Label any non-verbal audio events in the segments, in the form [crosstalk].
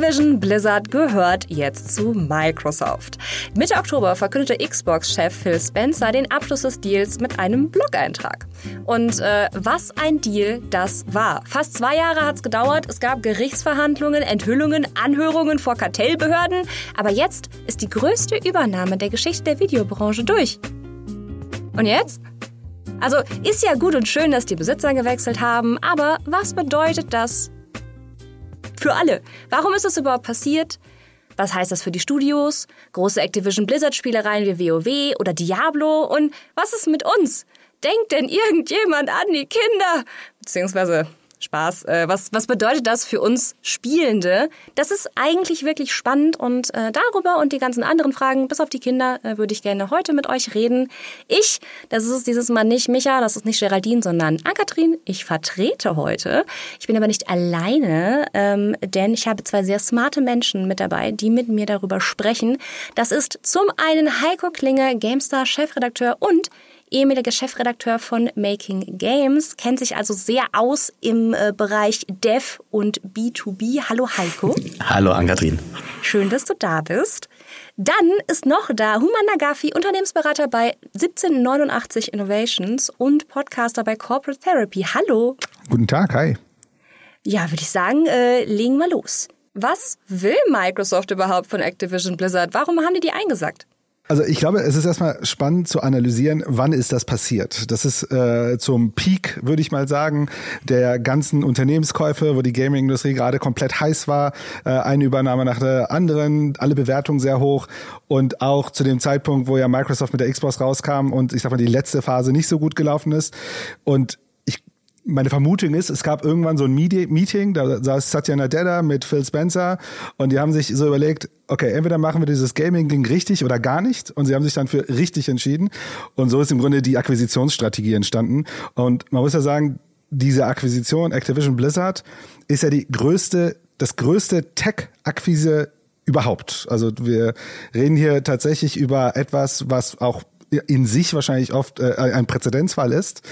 Activision Blizzard gehört jetzt zu Microsoft. Mitte Oktober verkündete Xbox-Chef Phil Spencer den Abschluss des Deals mit einem Blog-Eintrag. Und äh, was ein Deal das war. Fast zwei Jahre hat es gedauert. Es gab Gerichtsverhandlungen, Enthüllungen, Anhörungen vor Kartellbehörden. Aber jetzt ist die größte Übernahme der Geschichte der Videobranche durch. Und jetzt? Also ist ja gut und schön, dass die Besitzer gewechselt haben, aber was bedeutet das für alle? Warum ist das überhaupt passiert? Was heißt das für die Studios? Große Activision Blizzard Spielereien wie WoW oder Diablo? Und was ist mit uns? Denkt denn irgendjemand an die Kinder? Beziehungsweise Spaß. Äh, was, was bedeutet das für uns Spielende? Das ist eigentlich wirklich spannend und äh, darüber und die ganzen anderen Fragen, bis auf die Kinder, äh, würde ich gerne heute mit euch reden. Ich, das ist dieses Mal nicht Micha, das ist nicht Geraldine, sondern Ankatrin. Ich vertrete heute. Ich bin aber nicht alleine, ähm, denn ich habe zwei sehr smarte Menschen mit dabei, die mit mir darüber sprechen. Das ist zum einen Heiko Klinge, GameStar Chefredakteur und ehemaliger Chefredakteur von Making Games, kennt sich also sehr aus im äh, Bereich Dev und B2B. Hallo Heiko. Hallo Ann-Kathrin. Schön, dass du da bist. Dann ist noch da Human Nagafi, Unternehmensberater bei 1789 Innovations und Podcaster bei Corporate Therapy. Hallo. Guten Tag, hi. Ja, würde ich sagen, äh, legen wir los. Was will Microsoft überhaupt von Activision Blizzard? Warum haben die die eingesagt? Also ich glaube, es ist erstmal spannend zu analysieren, wann ist das passiert. Das ist äh, zum Peak, würde ich mal sagen, der ganzen Unternehmenskäufe, wo die Gaming-Industrie gerade komplett heiß war, äh, eine Übernahme nach der anderen, alle Bewertungen sehr hoch. Und auch zu dem Zeitpunkt, wo ja Microsoft mit der Xbox rauskam und ich sag mal die letzte Phase nicht so gut gelaufen ist. Und meine Vermutung ist, es gab irgendwann so ein Meeting, da saß Satya Nadella mit Phil Spencer und die haben sich so überlegt, okay, entweder machen wir dieses Gaming-Ding richtig oder gar nicht und sie haben sich dann für richtig entschieden und so ist im Grunde die Akquisitionsstrategie entstanden und man muss ja sagen, diese Akquisition Activision Blizzard ist ja die größte, das größte Tech-Akquise überhaupt. Also wir reden hier tatsächlich über etwas, was auch in sich wahrscheinlich oft äh, ein Präzedenzfall ist.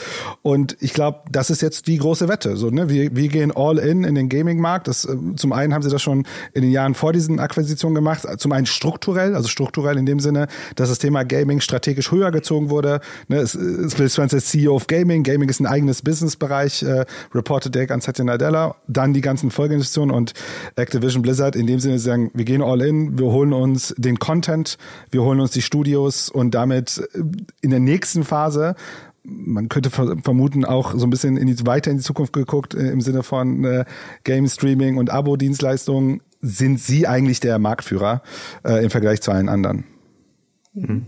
Und ich glaube, das ist jetzt die große Wette. So, ne? wir, wir gehen all in in den Gaming-Markt. Das, äh, zum einen haben sie das schon in den Jahren vor diesen Akquisitionen gemacht. Zum einen strukturell, also strukturell in dem Sinne, dass das Thema Gaming strategisch höher gezogen wurde. Ne? Es, es Will Spencer ist CEO of Gaming. Gaming ist ein eigenes Businessbereich. Äh, reported Deck an Satya Nadella. Dann die ganzen Folgeinvestitionen und Activision Blizzard in dem Sinne sagen, wir gehen all in, wir holen uns den Content, wir holen uns die Studios und damit in der nächsten Phase man könnte vermuten, auch so ein bisschen in die, weiter in die Zukunft geguckt, äh, im Sinne von äh, Game Streaming und Abo-Dienstleistungen, sind sie eigentlich der Marktführer äh, im Vergleich zu allen anderen. Mhm.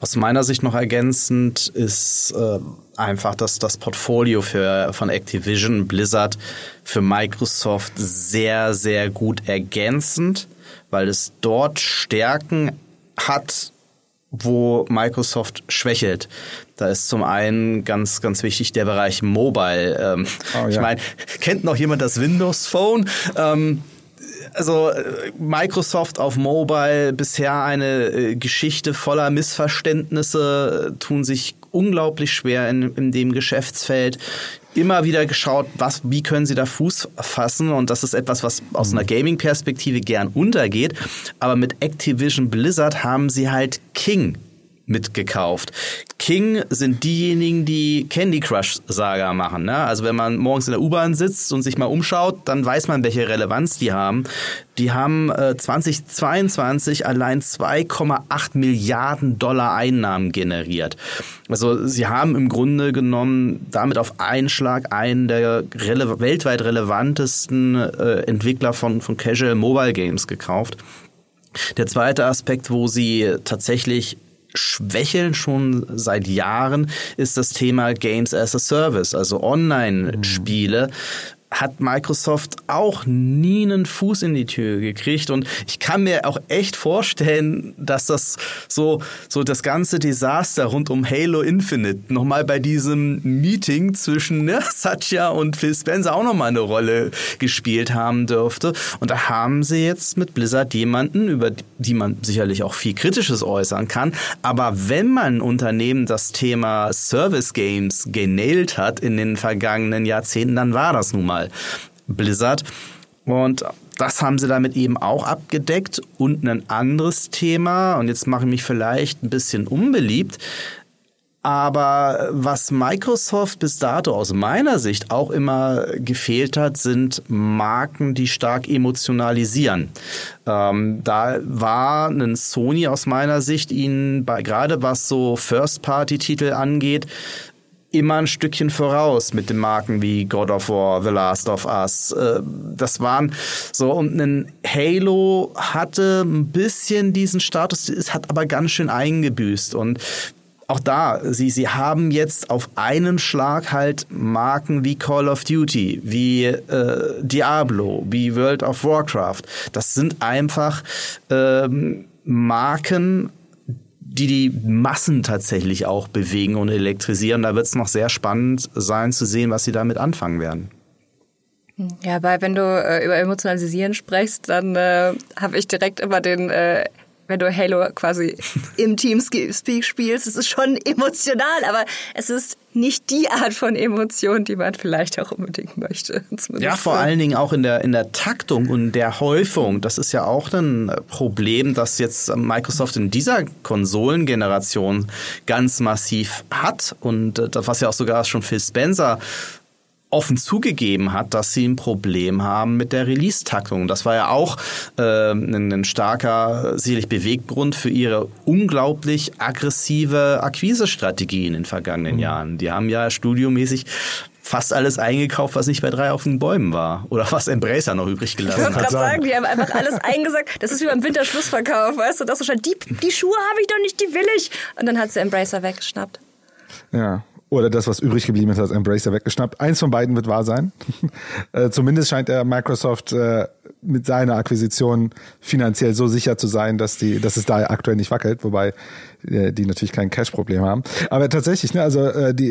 Aus meiner Sicht noch ergänzend ist äh, einfach, dass das Portfolio für, von Activision, Blizzard für Microsoft sehr, sehr gut ergänzend, weil es dort Stärken hat, wo Microsoft schwächelt. Da ist zum einen ganz, ganz wichtig der Bereich Mobile. Ähm, oh, ja. Ich meine, kennt noch jemand das Windows Phone? Ähm, also Microsoft auf Mobile bisher eine äh, Geschichte voller Missverständnisse, äh, tun sich unglaublich schwer in, in dem Geschäftsfeld immer wieder geschaut, was, wie können sie da Fuß fassen und das ist etwas, was aus einer mhm. Gaming-Perspektive gern untergeht. Aber mit Activision Blizzard haben sie halt King mitgekauft. King sind diejenigen, die Candy Crush Saga machen. Ne? Also wenn man morgens in der U-Bahn sitzt und sich mal umschaut, dann weiß man, welche Relevanz die haben. Die haben äh, 2022 allein 2,8 Milliarden Dollar Einnahmen generiert. Also sie haben im Grunde genommen damit auf einen Schlag einen der rele weltweit relevantesten äh, Entwickler von, von Casual Mobile Games gekauft. Der zweite Aspekt, wo sie tatsächlich schwächeln schon seit Jahren, ist das Thema Games as a Service, also Online-Spiele hat Microsoft auch nie einen Fuß in die Tür gekriegt. Und ich kann mir auch echt vorstellen, dass das so so das ganze Desaster rund um Halo Infinite nochmal bei diesem Meeting zwischen ne, [laughs] Satya und Phil Spencer auch nochmal eine Rolle gespielt haben dürfte. Und da haben sie jetzt mit Blizzard jemanden, über die man sicherlich auch viel Kritisches äußern kann, aber wenn man Unternehmen das Thema Service Games genailt hat in den vergangenen Jahrzehnten, dann war das nun mal Blizzard. Und das haben sie damit eben auch abgedeckt. Und ein anderes Thema, und jetzt mache ich mich vielleicht ein bisschen unbeliebt, aber was Microsoft bis dato aus meiner Sicht auch immer gefehlt hat, sind Marken, die stark emotionalisieren. Ähm, da war ein Sony aus meiner Sicht ihnen bei, gerade was so First-Party-Titel angeht, immer ein Stückchen voraus mit den Marken wie God of War, The Last of Us. Äh, das waren so und ein Halo hatte ein bisschen diesen Status, es hat aber ganz schön eingebüßt und auch da, sie, sie haben jetzt auf einen Schlag halt Marken wie Call of Duty, wie äh, Diablo, wie World of Warcraft. Das sind einfach ähm, Marken, die die Massen tatsächlich auch bewegen und elektrisieren. Da wird es noch sehr spannend sein zu sehen, was sie damit anfangen werden. Ja, weil wenn du äh, über Emotionalisieren sprichst, dann äh, habe ich direkt immer den äh, wenn du Halo quasi [laughs] im Teamspeak spielst. Es ist schon emotional, aber es ist nicht die Art von Emotion, die man vielleicht auch unbedingt möchte. Ja, vor allen Dingen auch in der, in der Taktung und der Häufung. Das ist ja auch ein Problem, das jetzt Microsoft in dieser Konsolengeneration ganz massiv hat und äh, das, was ja auch sogar schon Phil Spencer offen zugegeben hat, dass sie ein Problem haben mit der Release-Taktung. Das war ja auch äh, ein, ein starker, sicherlich Beweggrund für ihre unglaublich aggressive Akquisestrategie in den vergangenen mhm. Jahren. Die haben ja studiomäßig fast alles eingekauft, was nicht bei drei auf den Bäumen war. Oder was Embracer noch übrig gelassen hat. Ich wollte gerade sagen, die haben einfach [laughs] alles eingesagt. Das ist wie beim Winterschlussverkauf, weißt du? Das ist schon, die, die Schuhe habe ich doch nicht, die will ich. Und dann hat sie Embracer weggeschnappt. Ja, oder das, was übrig geblieben ist, hat Embracer weggeschnappt. Eins von beiden wird wahr sein. [laughs] äh, zumindest scheint er Microsoft äh, mit seiner Akquisition finanziell so sicher zu sein, dass die, dass es da aktuell nicht wackelt, wobei äh, die natürlich kein Cash-Problem haben. Aber tatsächlich, ne, also die,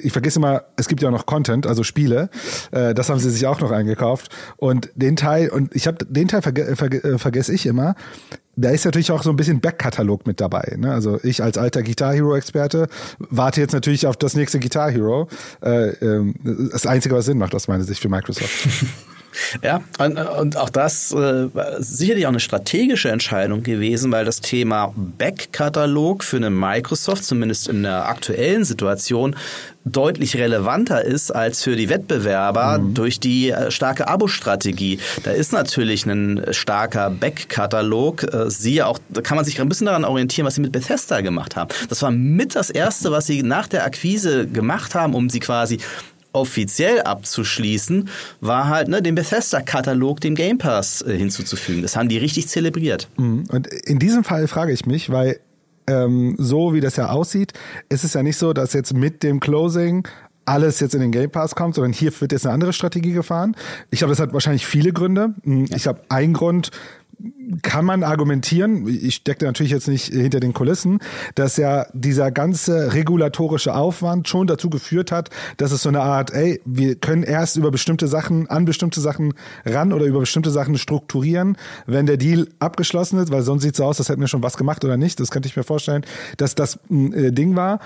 ich vergesse immer, es gibt ja auch noch Content, also Spiele. Das haben sie sich auch noch eingekauft. Und den Teil, und ich habe den Teil verge verge vergesse ich immer da ist natürlich auch so ein bisschen Backkatalog mit dabei. Ne? Also ich als alter Guitar Hero Experte warte jetzt natürlich auf das nächste Guitar Hero. Äh, ähm, das Einzige, was Sinn macht aus meiner Sicht für Microsoft. [laughs] Ja, und, und auch das äh, sicherlich auch eine strategische Entscheidung gewesen, weil das Thema Backkatalog für eine Microsoft, zumindest in der aktuellen Situation, deutlich relevanter ist als für die Wettbewerber mhm. durch die äh, starke Abo-Strategie. Da ist natürlich ein starker Backkatalog. Äh, siehe auch, da kann man sich ein bisschen daran orientieren, was sie mit Bethesda gemacht haben. Das war mit das erste, was sie nach der Akquise gemacht haben, um sie quasi offiziell abzuschließen, war halt ne, den Bethesda-Katalog dem Game Pass äh, hinzuzufügen. Das haben die richtig zelebriert. Mhm. Und in diesem Fall frage ich mich, weil ähm, so wie das ja aussieht, ist es ja nicht so, dass jetzt mit dem Closing alles jetzt in den Game Pass kommt, sondern hier wird jetzt eine andere Strategie gefahren. Ich glaube, das hat wahrscheinlich viele Gründe. Hm, ich habe einen Grund, kann man argumentieren, ich stecke natürlich jetzt nicht hinter den Kulissen, dass ja dieser ganze regulatorische Aufwand schon dazu geführt hat, dass es so eine Art, ey, wir können erst über bestimmte Sachen, an bestimmte Sachen ran oder über bestimmte Sachen strukturieren, wenn der Deal abgeschlossen ist, weil sonst sieht es so aus, als hätten wir schon was gemacht oder nicht. Das könnte ich mir vorstellen, dass das ein äh, Ding war.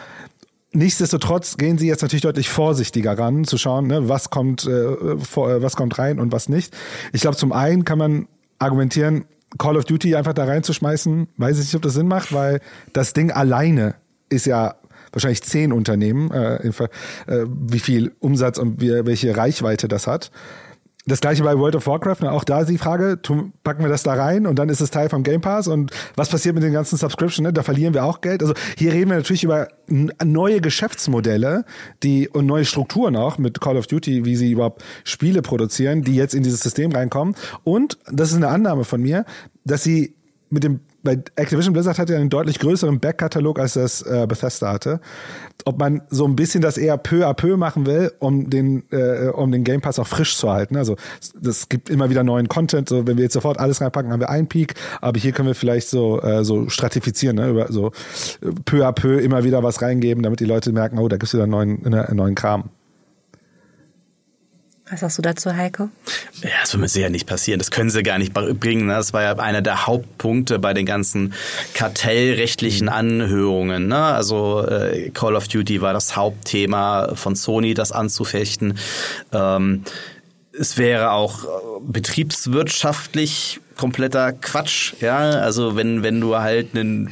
Nichtsdestotrotz gehen sie jetzt natürlich deutlich vorsichtiger ran, zu schauen, ne, was kommt, äh, vor, äh, was kommt rein und was nicht. Ich glaube, zum einen kann man argumentieren, Call of Duty einfach da reinzuschmeißen, weiß ich nicht, ob das Sinn macht, weil das Ding alleine ist ja wahrscheinlich zehn Unternehmen, äh, äh, wie viel Umsatz und wie, welche Reichweite das hat. Das gleiche bei World of Warcraft, ne? auch da ist die Frage, packen wir das da rein und dann ist es Teil vom Game Pass und was passiert mit den ganzen Subscription, ne? da verlieren wir auch Geld. Also hier reden wir natürlich über neue Geschäftsmodelle die und neue Strukturen auch mit Call of Duty, wie sie überhaupt Spiele produzieren, die jetzt in dieses System reinkommen. Und, das ist eine Annahme von mir, dass sie mit dem bei Activision Blizzard hat ja einen deutlich größeren Backkatalog als das äh, Bethesda hatte. Ob man so ein bisschen das eher peu à peu machen will, um den, äh, um den Game Pass auch frisch zu halten. Also das gibt immer wieder neuen Content. So, wenn wir jetzt sofort alles reinpacken, haben wir einen Peak, aber hier können wir vielleicht so, äh, so stratifizieren, ne? über so äh, peu à peu immer wieder was reingeben, damit die Leute merken, oh, da gibt's wieder neuen, neuen Kram. Was sagst du dazu, Heiko? Ja, das wird mir sicher nicht passieren. Das können sie gar nicht bringen. Ne? Das war ja einer der Hauptpunkte bei den ganzen kartellrechtlichen Anhörungen. Ne? Also äh, Call of Duty war das Hauptthema von Sony, das anzufechten. Ähm, es wäre auch äh, betriebswirtschaftlich kompletter Quatsch, ja. Also wenn, wenn du halt einen,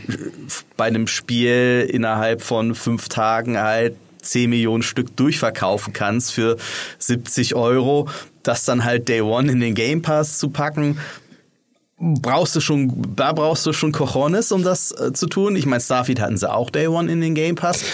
bei einem Spiel innerhalb von fünf Tagen halt 10 Millionen Stück durchverkaufen kannst für 70 Euro, das dann halt Day One in den Game Pass zu packen, brauchst du schon, da brauchst du schon Cojones, um das äh, zu tun. Ich meine, Starfield hatten sie auch Day One in den Game Pass.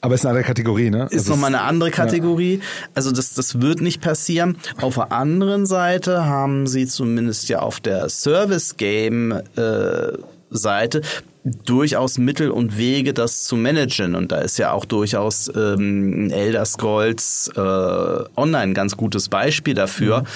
Aber es ist eine andere Kategorie, ne? Ist also nochmal eine andere Kategorie. Ja. Also das, das wird nicht passieren. Auf der anderen Seite haben sie zumindest ja auf der Service Game äh, Seite durchaus Mittel und Wege, das zu managen. Und da ist ja auch durchaus ähm, Elder Scrolls äh, Online ganz gutes Beispiel dafür, mhm.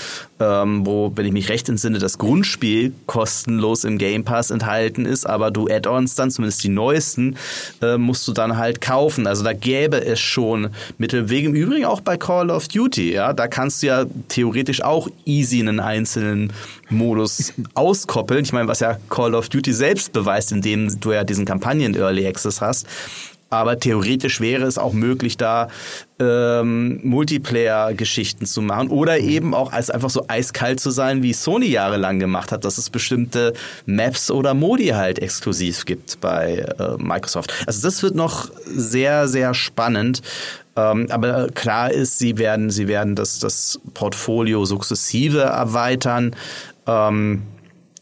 ähm, wo, wenn ich mich recht entsinne, das Grundspiel kostenlos im Game Pass enthalten ist, aber du Add-ons dann, zumindest die neuesten, äh, musst du dann halt kaufen. Also da gäbe es schon Mittel und Wege. Im Übrigen auch bei Call of Duty, ja, da kannst du ja theoretisch auch easy einen einzelnen Modus auskoppeln. Ich meine, was ja Call of Duty selbst beweist, indem du ja diesen Kampagnen Early Access hast. Aber theoretisch wäre es auch möglich, da ähm, Multiplayer-Geschichten zu machen oder eben auch als einfach so eiskalt zu sein, wie Sony jahrelang gemacht hat, dass es bestimmte Maps oder Modi halt exklusiv gibt bei äh, Microsoft. Also das wird noch sehr, sehr spannend. Ähm, aber klar ist, sie werden, sie werden das, das Portfolio sukzessive erweitern. Ähm,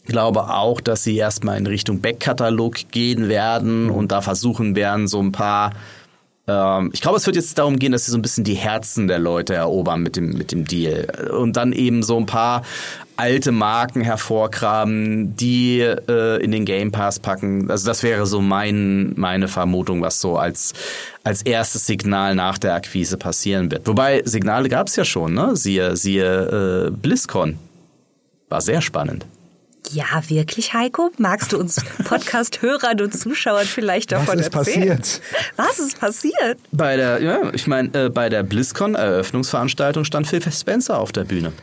glaube auch, dass sie erstmal in Richtung Backkatalog gehen werden mhm. und da versuchen werden, so ein paar ähm, ich glaube, es wird jetzt darum gehen, dass sie so ein bisschen die Herzen der Leute erobern mit dem, mit dem Deal. Und dann eben so ein paar alte Marken hervorgraben, die äh, in den Game Pass packen. Also das wäre so mein, meine Vermutung, was so als, als erstes Signal nach der Akquise passieren wird. Wobei Signale gab es ja schon, ne? Siehe, siehe äh, BlizzCon. War sehr spannend. Ja, wirklich, Heiko? Magst du uns [laughs] Podcast-Hörern und Zuschauern vielleicht davon Was ist erzählen? passiert? Was ist passiert? Bei der, ja, ich meine, äh, bei der BlizzCon-Eröffnungsveranstaltung stand Phil Spencer auf der Bühne.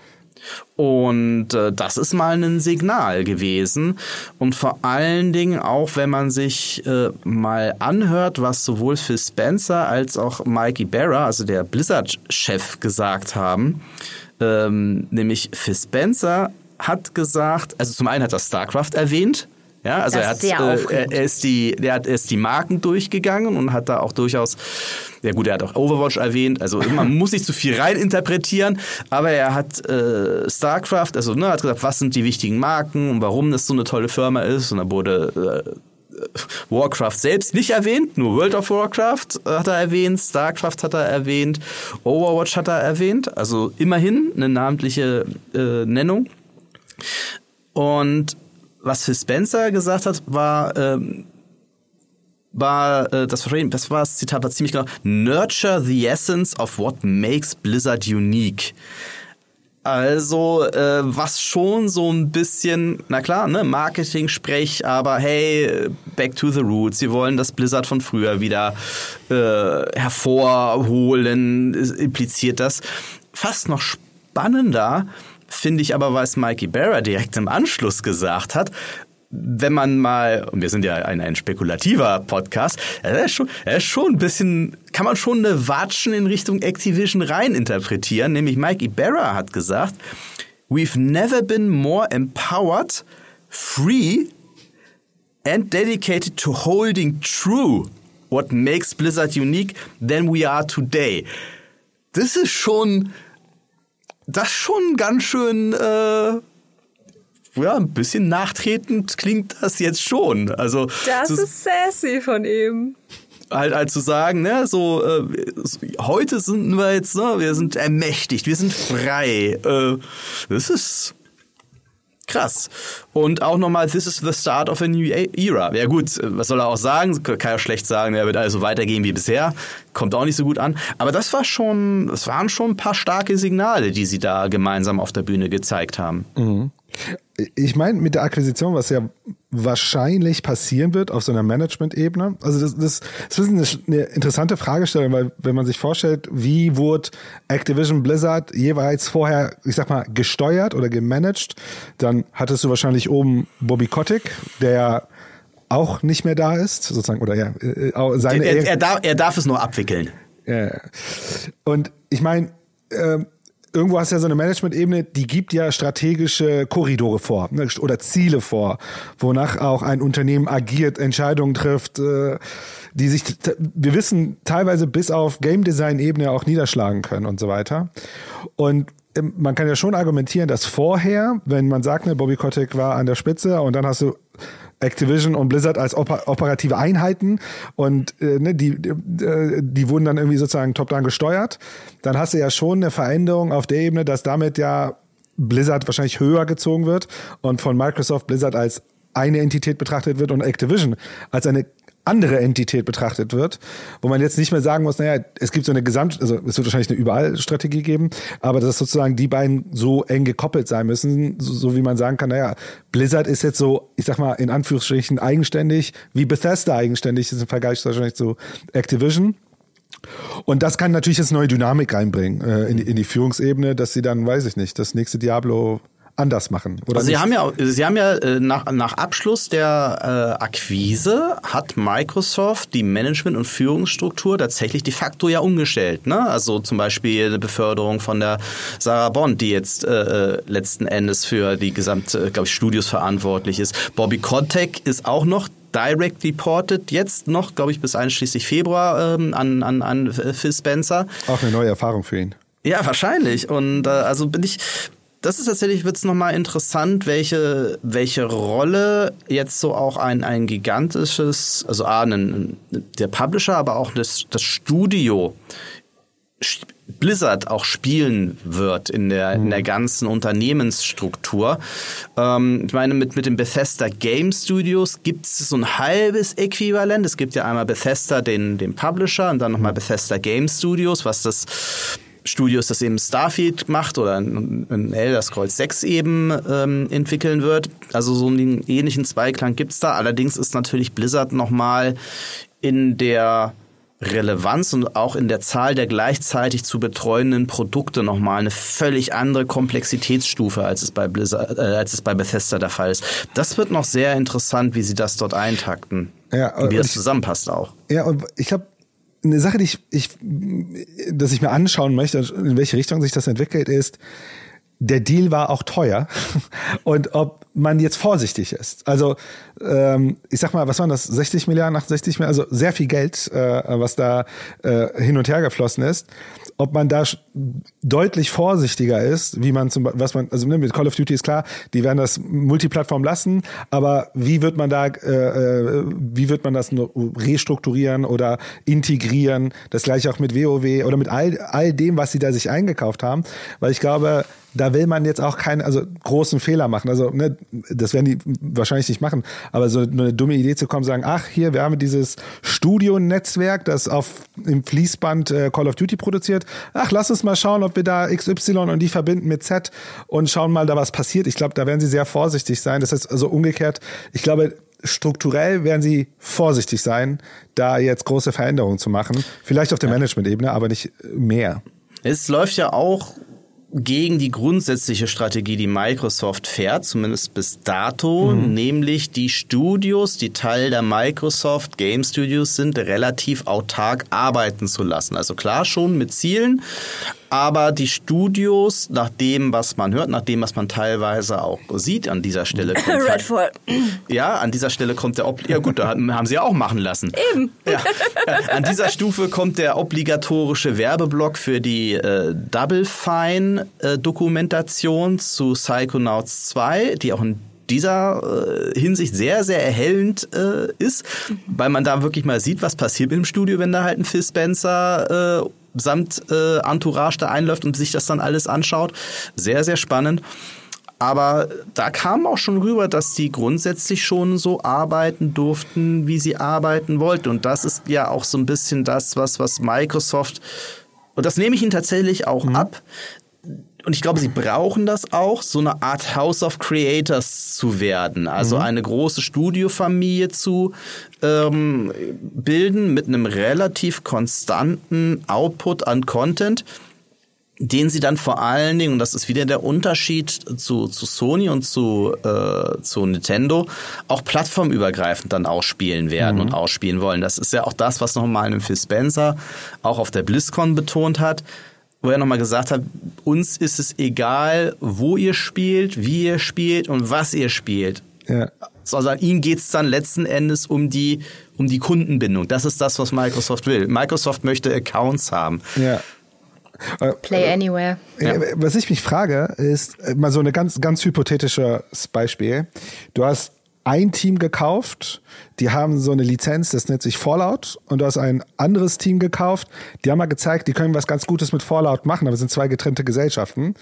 Und äh, das ist mal ein Signal gewesen. Und vor allen Dingen auch, wenn man sich äh, mal anhört, was sowohl Phil Spencer als auch Mikey Barra, also der Blizzard-Chef, gesagt haben. Ähm, nämlich Phil Spencer hat gesagt, also zum einen hat er StarCraft erwähnt. Ja, also er hat, äh, er, ist die, er hat, er ist die Marken durchgegangen und hat da auch durchaus, ja gut, er hat auch Overwatch erwähnt, also man [laughs] muss nicht zu viel reininterpretieren, aber er hat äh, StarCraft, also ne, hat gesagt, was sind die wichtigen Marken und warum das so eine tolle Firma ist und da wurde äh, Warcraft selbst nicht erwähnt, nur World of Warcraft hat er erwähnt, StarCraft hat er erwähnt, Overwatch hat er erwähnt, also immerhin eine namentliche äh, Nennung. Und was Phil Spencer gesagt hat, war, ähm, war äh, das, das war das Zitat war ziemlich genau Nurture the essence of what makes Blizzard unique. Also, äh, was schon so ein bisschen, na klar, ne, Marketing-Sprech, aber hey, back to the roots. Sie wollen das Blizzard von früher wieder äh, hervorholen, impliziert das. Fast noch spannender finde ich aber, was Mikey Barra direkt im Anschluss gesagt hat, wenn man mal, und wir sind ja ein, ein spekulativer Podcast, er ist, schon, er ist schon ein bisschen, kann man schon eine Watschen in Richtung Activision rein interpretieren, nämlich Mikey Barra hat gesagt, we've never been more empowered, free and dedicated to holding true what makes Blizzard unique than we are today. Das ist schon das schon ganz schön, äh, ja, ein bisschen nachtretend klingt das jetzt schon. Also das so, ist sassy von ihm. Halt, halt zu sagen, ne, so äh, heute sind wir jetzt, ne, wir sind ermächtigt, wir sind frei. Äh, das ist Krass. Und auch nochmal, this is the start of a new era. Ja gut, was soll er auch sagen? Kann ja schlecht sagen, er wird also weitergehen wie bisher. Kommt auch nicht so gut an. Aber das war schon, das waren schon ein paar starke Signale, die sie da gemeinsam auf der Bühne gezeigt haben. Mhm. Ich meine, mit der Akquisition, was ja wahrscheinlich passieren wird auf so einer Management-Ebene. Also das, das, das ist eine interessante Fragestellung, weil wenn man sich vorstellt, wie wurde Activision Blizzard jeweils vorher, ich sag mal, gesteuert oder gemanagt, dann hattest du wahrscheinlich oben Bobby Kotick, der auch nicht mehr da ist, sozusagen, oder ja, äh, seine er, er, darf, er darf es nur abwickeln. Ja. Und ich meine, äh, irgendwo hast du ja so eine Management-Ebene, die gibt ja strategische Korridore vor ne, oder Ziele vor, wonach auch ein Unternehmen agiert, Entscheidungen trifft, äh, die sich, wir wissen, teilweise bis auf Game Design-Ebene auch niederschlagen können und so weiter. Und man kann ja schon argumentieren, dass vorher, wenn man sagt, ne, Bobby Kotick war an der Spitze und dann hast du Activision und Blizzard als oper operative Einheiten und äh, ne, die, die, äh, die wurden dann irgendwie sozusagen top-down gesteuert, dann hast du ja schon eine Veränderung auf der Ebene, dass damit ja Blizzard wahrscheinlich höher gezogen wird und von Microsoft Blizzard als eine Entität betrachtet wird und Activision als eine andere Entität betrachtet wird, wo man jetzt nicht mehr sagen muss, naja, es gibt so eine Gesamt, also es wird wahrscheinlich eine Überall-Strategie geben, aber dass sozusagen die beiden so eng gekoppelt sein müssen, so, so, wie man sagen kann, naja, Blizzard ist jetzt so, ich sag mal, in Anführungsstrichen eigenständig, wie Bethesda eigenständig ist im Vergleich wahrscheinlich zu Activision. Und das kann natürlich jetzt neue Dynamik reinbringen äh, in, in die Führungsebene, dass sie dann, weiß ich nicht, das nächste Diablo anders machen. Oder also Sie haben ja, Sie haben ja äh, nach, nach Abschluss der äh, Akquise hat Microsoft die Management- und Führungsstruktur tatsächlich de facto ja umgestellt. Ne? Also zum Beispiel eine Beförderung von der Sarah Bond, die jetzt äh, äh letzten Endes für die gesamte, glaube ich, Studios verantwortlich ist. Bobby Kotick ist auch noch direct reported, jetzt noch, glaube ich, bis einschließlich Februar ähm, an, an, an Phil Spencer. Auch eine neue Erfahrung für ihn. Ja, wahrscheinlich. Und äh, also bin ich, das ist tatsächlich, wird es nochmal interessant, welche, welche Rolle jetzt so auch ein, ein gigantisches, also A, ein, der Publisher, aber auch das, das Studio Blizzard auch spielen wird in der, in der mhm. ganzen Unternehmensstruktur. Ähm, ich meine, mit, mit den Bethesda Game Studios gibt es so ein halbes Äquivalent. Es gibt ja einmal Bethesda, den, den Publisher, und dann nochmal Bethesda Game Studios, was das Studios das eben Starfield macht oder ein, Elder Scrolls 6 eben ähm, entwickeln wird. Also so einen ähnlichen Zweiklang gibt's da. Allerdings ist natürlich Blizzard nochmal in der Relevanz und auch in der Zahl der gleichzeitig zu betreuenden Produkte nochmal eine völlig andere Komplexitätsstufe, als es bei Blizzard, äh, als es bei Bethesda der Fall ist. Das wird noch sehr interessant, wie sie das dort eintakten. Ja, und wie das zusammenpasst auch. Ja, und ich glaube, eine Sache, die ich, ich, dass ich mir anschauen möchte, in welche Richtung sich das entwickelt, ist, der Deal war auch teuer [laughs] und ob man jetzt vorsichtig ist. Also ähm, ich sag mal, was waren das? 60 Milliarden, 68 Milliarden, also sehr viel Geld, äh, was da äh, hin und her geflossen ist ob man da deutlich vorsichtiger ist, wie man zum was man also ne, mit Call of Duty ist klar, die werden das Multiplattform lassen, aber wie wird man da äh, äh wie wird man das restrukturieren oder integrieren? Das gleiche auch mit WoW oder mit all all dem, was sie da sich eingekauft haben, weil ich glaube, da will man jetzt auch keinen also großen Fehler machen. Also ne, das werden die wahrscheinlich nicht machen, aber so eine dumme Idee zu kommen, sagen, ach hier, wir haben dieses Studio-Netzwerk, das auf im Fließband äh, Call of Duty produziert. Ach, lass uns mal schauen, ob wir da XY und die verbinden mit Z und schauen mal, da was passiert. Ich glaube, da werden sie sehr vorsichtig sein. Das heißt also umgekehrt. Ich glaube, strukturell werden sie vorsichtig sein, da jetzt große Veränderungen zu machen. Vielleicht auf der ja. Management-Ebene, aber nicht mehr. Es läuft ja auch gegen die grundsätzliche Strategie, die Microsoft fährt, zumindest bis dato, mhm. nämlich die Studios, die Teil der Microsoft Game Studios sind, relativ autark arbeiten zu lassen. Also klar schon mit Zielen, aber die Studios, nach dem, was man hört, nach dem, was man teilweise auch sieht, an dieser Stelle [laughs] kommt halt Redfall. ja, an dieser Stelle kommt der Ob ja gut, da haben sie ja auch machen lassen. Eben. Ja. An dieser Stufe kommt der obligatorische Werbeblock für die äh, Double Fine äh, zu Psychonauts 2, die auch in dieser äh, Hinsicht sehr, sehr erhellend äh, ist, weil man da wirklich mal sieht, was passiert im Studio, wenn da halt ein Phil Spencer äh, samt äh, Entourage da einläuft und sich das dann alles anschaut. Sehr, sehr spannend. Aber da kam auch schon rüber, dass die grundsätzlich schon so arbeiten durften, wie sie arbeiten wollten. Und das ist ja auch so ein bisschen das, was, was Microsoft, und das nehme ich ihnen tatsächlich auch mhm. ab, und ich glaube, sie brauchen das auch, so eine Art House of Creators zu werden. Also mhm. eine große Studiofamilie zu ähm, bilden mit einem relativ konstanten Output an Content, den sie dann vor allen Dingen, und das ist wieder der Unterschied zu, zu Sony und zu, äh, zu Nintendo, auch plattformübergreifend dann ausspielen werden mhm. und ausspielen wollen. Das ist ja auch das, was nochmal Phil Spencer auch auf der BlizzCon betont hat wo er nochmal gesagt hat, uns ist es egal, wo ihr spielt, wie ihr spielt und was ihr spielt. Ja. Sondern ihnen geht's dann letzten Endes um die, um die Kundenbindung. Das ist das, was Microsoft will. Microsoft möchte Accounts haben. Ja. Play anywhere. Ja. Was ich mich frage, ist mal so ein ganz, ganz hypothetisches Beispiel. Du hast ein Team gekauft, die haben so eine Lizenz, das nennt sich Fallout, und du hast ein anderes Team gekauft, die haben mal gezeigt, die können was ganz Gutes mit Fallout machen, aber es sind zwei getrennte Gesellschaften.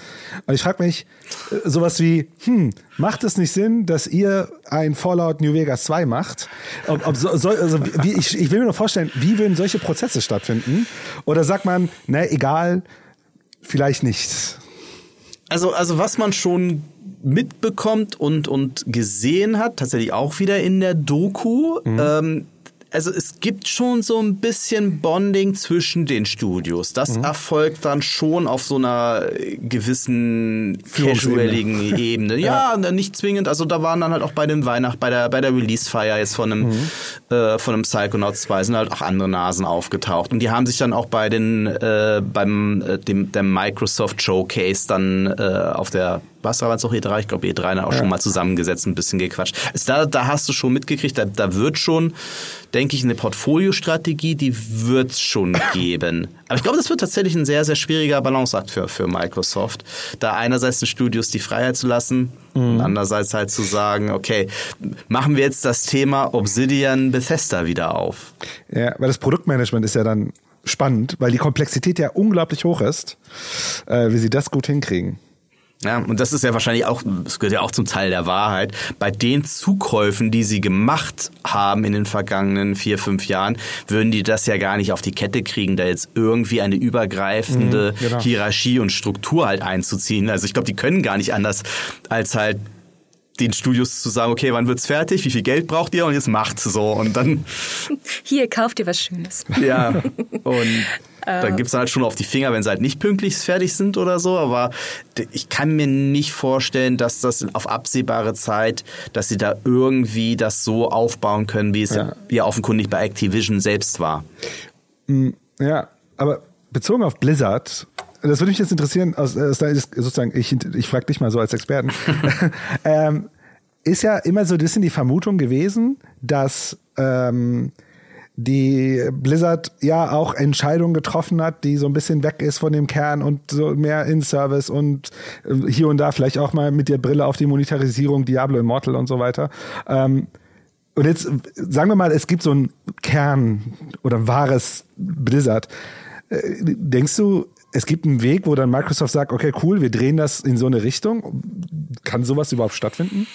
Und ich frage mich, äh, sowas wie, hm, macht es nicht Sinn, dass ihr ein Fallout New Vegas 2 macht? Ob, ob so, so, also wie, ich, ich will mir nur vorstellen, wie würden solche Prozesse stattfinden? Oder sagt man, ne, egal, vielleicht nicht. Also, also was man schon mitbekommt und, und gesehen hat, tatsächlich auch wieder in der Doku. Mhm. Ähm, also es gibt schon so ein bisschen Bonding zwischen den Studios. Das mhm. erfolgt dann schon auf so einer gewissen casualigen [laughs] Ebene. Ja, ja, nicht zwingend. Also da waren dann halt auch bei dem Weihnacht, bei der bei der Release-Feier jetzt von einem mhm. äh, von einem Psychonauts 2 sind halt auch andere Nasen aufgetaucht und die haben sich dann auch bei den äh, beim äh, dem der Microsoft Showcase dann äh, auf der was war es auch E3? Ich glaube E3 auch ja. schon mal zusammengesetzt, ein bisschen gequatscht. Also da, da hast du schon mitgekriegt, da, da wird schon, denke ich, eine Portfoliostrategie, die wird es schon [coughs] geben. Aber ich glaube, das wird tatsächlich ein sehr, sehr schwieriger Balanceakt für, für Microsoft, da einerseits den Studios die Freiheit zu lassen mhm. und andererseits halt zu sagen, okay, machen wir jetzt das Thema Obsidian Bethesda wieder auf. Ja, weil das Produktmanagement ist ja dann spannend, weil die Komplexität ja unglaublich hoch ist, äh, wie sie das gut hinkriegen. Ja, und das ist ja wahrscheinlich auch, das gehört ja auch zum Teil der Wahrheit. Bei den Zukäufen, die sie gemacht haben in den vergangenen vier, fünf Jahren, würden die das ja gar nicht auf die Kette kriegen, da jetzt irgendwie eine übergreifende mhm, genau. Hierarchie und Struktur halt einzuziehen. Also ich glaube, die können gar nicht anders als halt den Studios zu sagen, okay, wann wird's fertig, wie viel Geld braucht ihr und jetzt macht so und dann hier kauft ihr was Schönes. Ja [laughs] und dann gibt's dann halt schon auf die Finger, wenn sie halt nicht pünktlich fertig sind oder so. Aber ich kann mir nicht vorstellen, dass das auf absehbare Zeit, dass sie da irgendwie das so aufbauen können, wie es ja, ja offenkundig bei Activision selbst war. Mm, ja, aber bezogen auf Blizzard, das würde mich jetzt interessieren, aus, aus, sozusagen, ich, ich frage dich mal so als Experten. [laughs] [laughs] ähm, ist ja immer so ein bisschen die Vermutung gewesen, dass ähm, die Blizzard ja auch Entscheidungen getroffen hat, die so ein bisschen weg ist von dem Kern und so mehr in Service und äh, hier und da vielleicht auch mal mit der Brille auf die Monetarisierung, Diablo Immortal und so weiter. Ähm, und jetzt sagen wir mal, es gibt so einen Kern oder wahres Blizzard. Äh, denkst du, es gibt einen Weg, wo dann Microsoft sagt, okay, cool, wir drehen das in so eine Richtung. Kann sowas überhaupt stattfinden?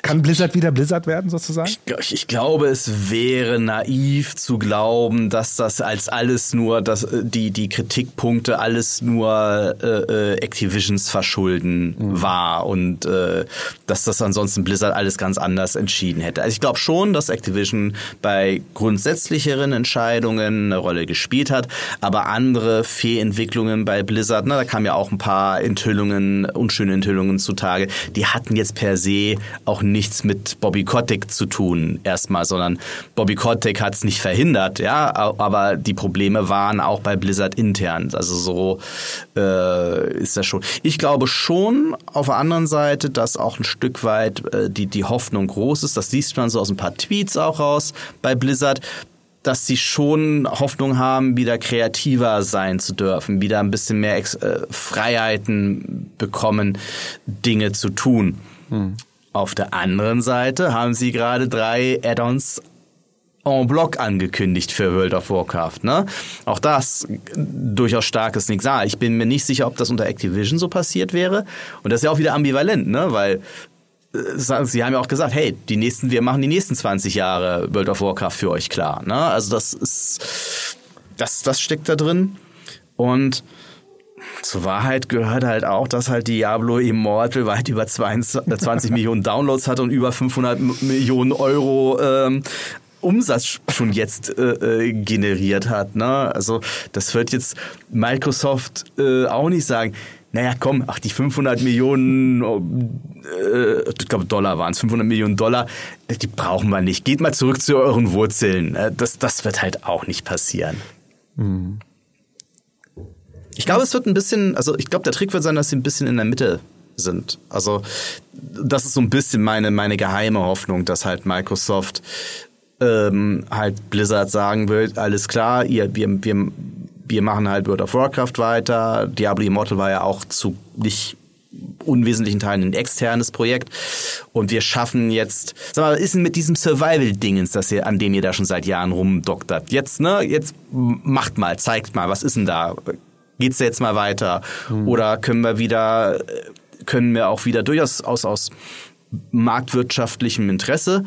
Kann Blizzard wieder Blizzard werden, sozusagen? Ich, ich, glaube, es wäre naiv zu glauben, dass das als alles nur, dass äh, die, die Kritikpunkte alles nur äh, äh, Activisions Verschulden mhm. war und äh, dass das ansonsten Blizzard alles ganz anders entschieden hätte. Also ich glaube schon, dass Activision bei grundsätzlicheren Entscheidungen eine Rolle gespielt hat, aber andere Fehlentwicklungen bei Blizzard, ne, da kamen ja auch ein paar Enthüllungen, unschöne Enthüllungen zutage. Die hatten jetzt per se auch nichts mit Bobby Kotick zu tun erstmal, sondern Bobby Kotick hat es nicht verhindert, ja, aber die Probleme waren auch bei Blizzard intern. Also so äh, ist das schon. Ich glaube schon auf der anderen Seite, dass auch ein Stück weit äh, die, die Hoffnung groß ist. Das siehst man so aus ein paar Tweets auch raus bei Blizzard dass sie schon Hoffnung haben, wieder kreativer sein zu dürfen, wieder ein bisschen mehr Ex äh, Freiheiten bekommen, Dinge zu tun. Hm. Auf der anderen Seite haben sie gerade drei Add-ons en bloc angekündigt für World of Warcraft. Ne? Auch das durchaus starkes Nix. Ah, ich bin mir nicht sicher, ob das unter Activision so passiert wäre. Und das ist ja auch wieder ambivalent, ne? weil Sie haben ja auch gesagt, hey, die nächsten, wir machen die nächsten 20 Jahre World of Warcraft für euch klar. Ne? Also das ist, das, das steckt da drin. Und zur Wahrheit gehört halt auch, dass halt Diablo Immortal weit über 20, [laughs] Millionen Downloads hat und über 500 Millionen Euro ähm, Umsatz schon jetzt äh, äh, generiert hat. Ne? Also das wird jetzt Microsoft äh, auch nicht sagen naja, komm, ach, die 500 Millionen, äh, ich glaube Dollar waren es, 500 Millionen Dollar, die brauchen wir nicht. Geht mal zurück zu euren Wurzeln. Äh, das, das wird halt auch nicht passieren. Mhm. Ich glaube, es wird ein bisschen, also ich glaube, der Trick wird sein, dass sie ein bisschen in der Mitte sind. Also das ist so ein bisschen meine, meine geheime Hoffnung, dass halt Microsoft ähm, halt Blizzard sagen will, alles klar, ihr, wir, wir, wir machen halt World of Warcraft weiter. Diablo Immortal war ja auch zu nicht unwesentlichen Teilen ein externes Projekt. Und wir schaffen jetzt, sag mal, was ist denn mit diesem Survival-Dingens, das ihr, an dem ihr da schon seit Jahren rumdoktert? Jetzt, ne, jetzt macht mal, zeigt mal, was ist denn da? Geht's jetzt mal weiter? Hm. Oder können wir wieder, können wir auch wieder durchaus aus, aus marktwirtschaftlichem Interesse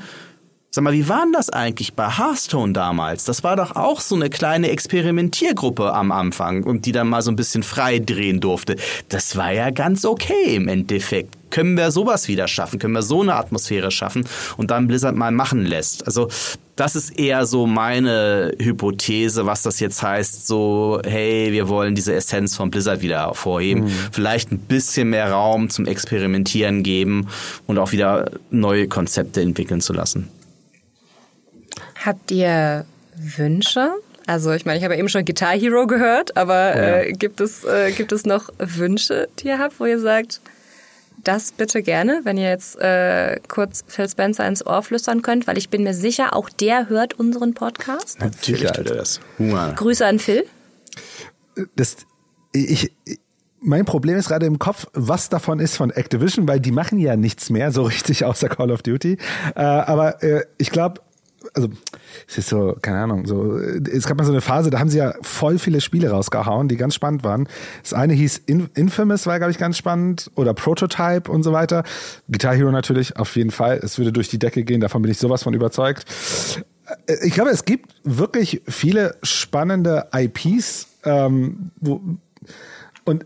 Sag mal, wie war denn das eigentlich bei Hearthstone damals? Das war doch auch so eine kleine Experimentiergruppe am Anfang und die dann mal so ein bisschen frei drehen durfte. Das war ja ganz okay im Endeffekt. Können wir sowas wieder schaffen? Können wir so eine Atmosphäre schaffen und dann Blizzard mal machen lässt? Also das ist eher so meine Hypothese, was das jetzt heißt, so, hey, wir wollen diese Essenz von Blizzard wieder hervorheben. Mhm. Vielleicht ein bisschen mehr Raum zum Experimentieren geben und auch wieder neue Konzepte entwickeln zu lassen. Habt ihr Wünsche? Also ich meine, ich habe eben schon Guitar Hero gehört, aber ja. äh, gibt, es, äh, gibt es noch Wünsche, die ihr habt, wo ihr sagt, das bitte gerne, wenn ihr jetzt äh, kurz Phil Spencer ins Ohr flüstern könnt, weil ich bin mir sicher, auch der hört unseren Podcast. Natürlich tut er das. Hunger. Grüße an Phil. Das, ich, mein Problem ist gerade im Kopf, was davon ist von Activision, weil die machen ja nichts mehr so richtig außer Call of Duty. Äh, aber äh, ich glaube, also es ist so, keine Ahnung, so, es gab mal so eine Phase, da haben sie ja voll viele Spiele rausgehauen, die ganz spannend waren. Das eine hieß Infamous, war, glaube ich, ganz spannend, oder Prototype und so weiter. Guitar Hero natürlich, auf jeden Fall. Es würde durch die Decke gehen, davon bin ich sowas von überzeugt. Ich glaube, es gibt wirklich viele spannende IPs, ähm, wo, und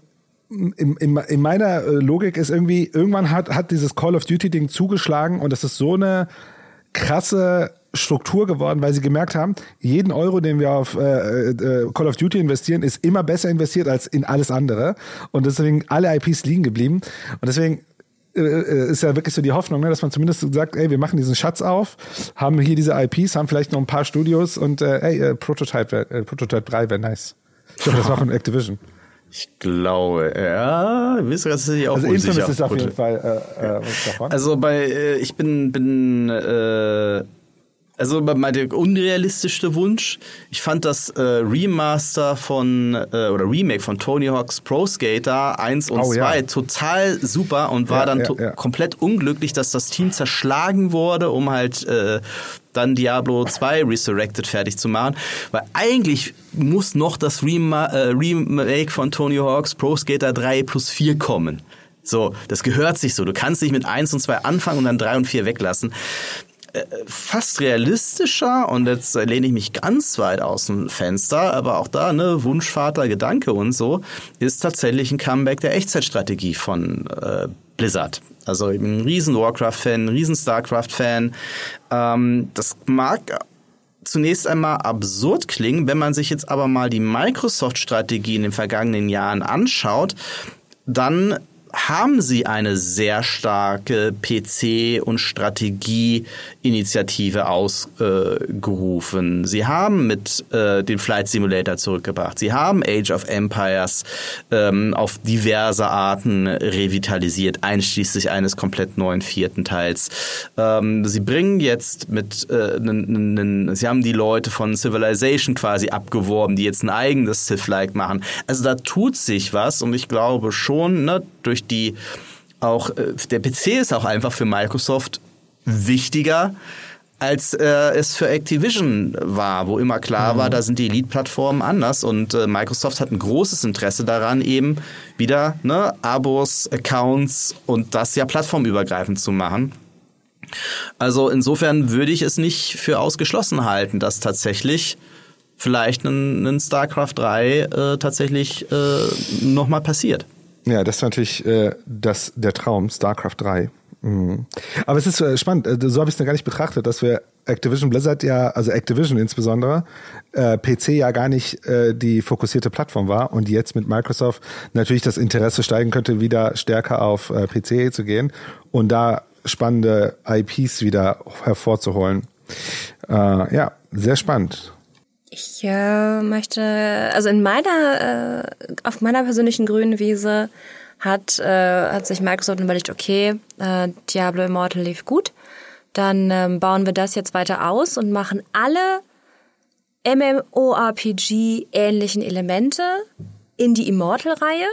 in, in, in meiner Logik ist irgendwie, irgendwann hat, hat dieses Call of Duty-Ding zugeschlagen und es ist so eine krasse Struktur geworden, weil sie gemerkt haben, jeden Euro, den wir auf äh, äh, Call of Duty investieren, ist immer besser investiert als in alles andere. Und deswegen alle IPs liegen geblieben. Und deswegen äh, äh, ist ja wirklich so die Hoffnung, ne, dass man zumindest sagt, ey, wir machen diesen Schatz auf, haben hier diese IPs, haben vielleicht noch ein paar Studios und äh, ey, äh, Prototype, äh, Prototype 3 wäre nice. Ich hoffe, das war von Activision. Ich glaube, ja, wisst ihr, das ist auch also unsicher. Infamous ist auf jeden Fall äh, äh, davon. Also bei, äh, ich bin, bin äh, also mein unrealistischste Wunsch, ich fand das äh, Remaster von äh, oder Remake von Tony Hawk's Pro Skater 1 und oh, 2 ja. total super und war ja, dann ja, komplett unglücklich, dass das Team zerschlagen wurde, um halt äh, dann Diablo 2 Resurrected fertig zu machen. Weil eigentlich muss noch das Rema äh, Remake von Tony Hawk's Pro Skater 3 plus 4 kommen. So, das gehört sich so. Du kannst nicht mit 1 und 2 anfangen und dann 3 und 4 weglassen fast realistischer und jetzt lehne ich mich ganz weit aus dem Fenster, aber auch da, ne, Wunschvater, Gedanke und so, ist tatsächlich ein Comeback der Echtzeitstrategie von äh, Blizzard. Also ich bin ein riesen Warcraft-Fan, ein riesen Starcraft-Fan. Ähm, das mag zunächst einmal absurd klingen, wenn man sich jetzt aber mal die Microsoft-Strategie in den vergangenen Jahren anschaut, dann haben sie eine sehr starke PC- und Strategie-Initiative ausgerufen. Äh, sie haben mit äh, den Flight Simulator zurückgebracht. Sie haben Age of Empires ähm, auf diverse Arten revitalisiert, einschließlich eines komplett neuen vierten Teils. Ähm, sie bringen jetzt mit, äh, sie haben die Leute von Civilization quasi abgeworben, die jetzt ein eigenes Civ-like machen. Also da tut sich was und ich glaube schon, ne, durch durch die auch äh, der PC ist auch einfach für Microsoft wichtiger als äh, es für Activision war, wo immer klar war, mhm. da sind die Elite-Plattformen anders und äh, Microsoft hat ein großes Interesse daran, eben wieder ne, Abos, Accounts und das ja plattformübergreifend zu machen. Also insofern würde ich es nicht für ausgeschlossen halten, dass tatsächlich vielleicht ein, ein StarCraft 3 äh, tatsächlich äh, nochmal passiert. Ja, das ist natürlich äh, das, der Traum, StarCraft 3. Mhm. Aber es ist äh, spannend, äh, so habe ich es noch gar nicht betrachtet, dass wir Activision Blizzard ja, also Activision insbesondere, äh, PC ja gar nicht äh, die fokussierte Plattform war und jetzt mit Microsoft natürlich das Interesse steigen könnte, wieder stärker auf äh, PC zu gehen und da spannende IPs wieder hervorzuholen. Äh, ja, sehr spannend. Ich äh, möchte, also in meiner, äh, auf meiner persönlichen grünen Wiese hat, äh, hat sich Microsoft überlegt, okay, äh, Diablo Immortal lief gut, dann ähm, bauen wir das jetzt weiter aus und machen alle MMORPG-ähnlichen Elemente in die Immortal-Reihe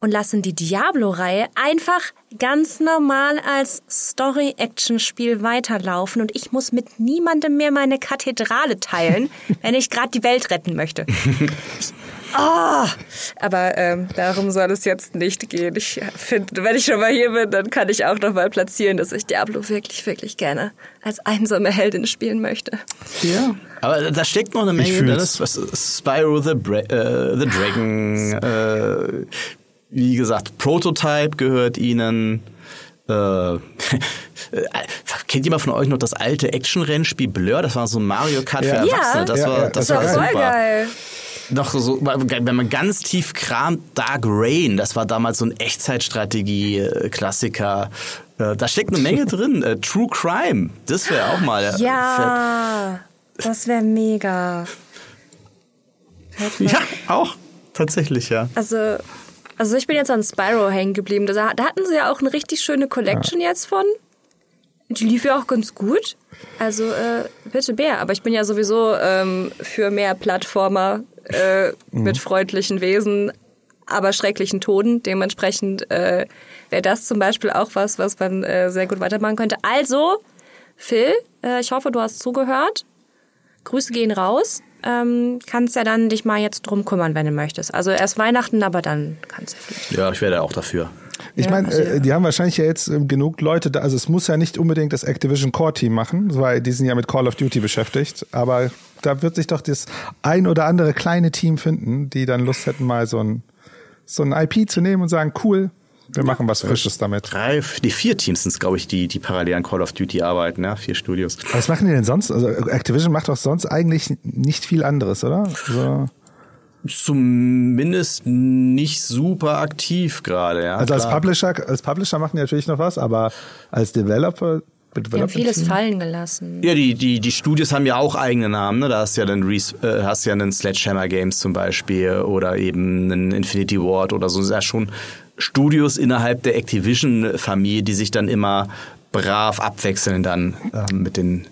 und lassen die Diablo-Reihe einfach ganz normal als Story-Action-Spiel weiterlaufen und ich muss mit niemandem mehr meine Kathedrale teilen, [laughs] wenn ich gerade die Welt retten möchte. Oh, [laughs] aber ähm, darum soll es jetzt nicht gehen. Ich finde, wenn ich schon mal hier bin, dann kann ich auch noch mal platzieren, dass ich Diablo wirklich, wirklich gerne als einsame Heldin spielen möchte. Ja. Aber da steckt noch eine Menge drin. Spyro the, Bra äh, the Dragon, äh, wie gesagt, Prototype gehört ihnen. Äh, [laughs] kennt jemand von euch noch das alte Action-Rennspiel Blur? Das war so ein Mario Kart für Erwachsene. Das ja, war, das, das war, war super. geil noch so, wenn man ganz tief kramt, Dark Rain, das war damals so ein Echtzeitstrategie-Klassiker. Äh, da steckt eine Menge drin. Äh, True Crime, das wäre auch mal. Ja, das wäre mega. Ja, auch. Tatsächlich, ja. Also, also ich bin jetzt an Spyro hängen geblieben. Da, da hatten sie ja auch eine richtig schöne Collection ja. jetzt von. Die lief ja auch ganz gut. Also äh, bitte Bär. Aber ich bin ja sowieso ähm, für mehr Plattformer äh, mhm. mit freundlichen Wesen, aber schrecklichen Toden. Dementsprechend äh, wäre das zum Beispiel auch was, was man äh, sehr gut weitermachen könnte. Also, Phil, äh, ich hoffe, du hast zugehört. Grüße gehen raus. Ähm, kannst ja dann dich mal jetzt drum kümmern, wenn du möchtest. Also erst Weihnachten, aber dann kannst du vielleicht. Ja, ich werde auch dafür. Ich ja, meine, äh, die haben wahrscheinlich ja jetzt äh, genug Leute da, also es muss ja nicht unbedingt das Activision Core Team machen, weil die sind ja mit Call of Duty beschäftigt, aber da wird sich doch das ein oder andere kleine Team finden, die dann Lust hätten, mal so ein, so ein IP zu nehmen und sagen, cool, wir machen was Frisches damit. Drei, die vier Teams sind es, glaube ich, die, die parallel an Call of Duty arbeiten, ja, vier Studios. Was machen die denn sonst? Also Activision macht doch sonst eigentlich nicht viel anderes, oder? Also Zumindest nicht super aktiv gerade, ja. Also als Publisher, als Publisher machen die natürlich noch was, aber als Developer die haben vieles fallen gelassen. Ja, die, die, die Studios haben ja auch eigene Namen. Ne? Da hast du ja dann äh, hast ja einen Sledgehammer Games zum Beispiel oder eben einen Infinity Ward oder so. Das sind ja schon Studios innerhalb der Activision-Familie, die sich dann immer brav abwechseln dann äh, mit den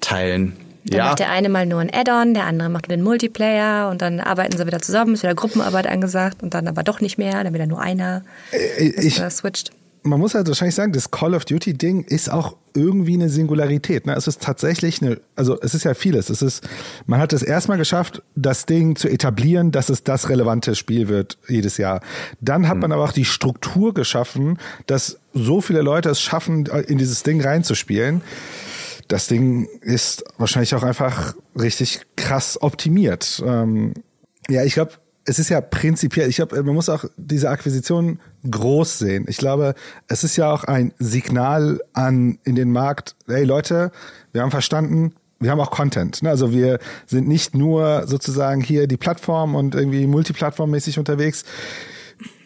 Teilen. Dann ja. macht der eine mal nur ein Add-on, der andere macht den Multiplayer und dann arbeiten sie wieder zusammen, ist wieder Gruppenarbeit angesagt und dann aber doch nicht mehr, dann wieder nur einer. Äh, ich, switcht man muss halt wahrscheinlich sagen, das Call of Duty Ding ist auch irgendwie eine Singularität. Ne? Es ist tatsächlich eine, also es ist ja vieles. Es ist, man hat es erstmal geschafft, das Ding zu etablieren, dass es das relevante Spiel wird jedes Jahr. Dann hat mhm. man aber auch die Struktur geschaffen, dass so viele Leute es schaffen, in dieses Ding reinzuspielen. Das Ding ist wahrscheinlich auch einfach richtig krass optimiert. Ähm, ja, ich glaube, es ist ja prinzipiell, ich glaube, man muss auch diese Akquisition groß sehen. Ich glaube, es ist ja auch ein Signal an in den Markt, hey Leute, wir haben verstanden, wir haben auch Content. Ne? Also wir sind nicht nur sozusagen hier die Plattform und irgendwie multiplattformmäßig unterwegs.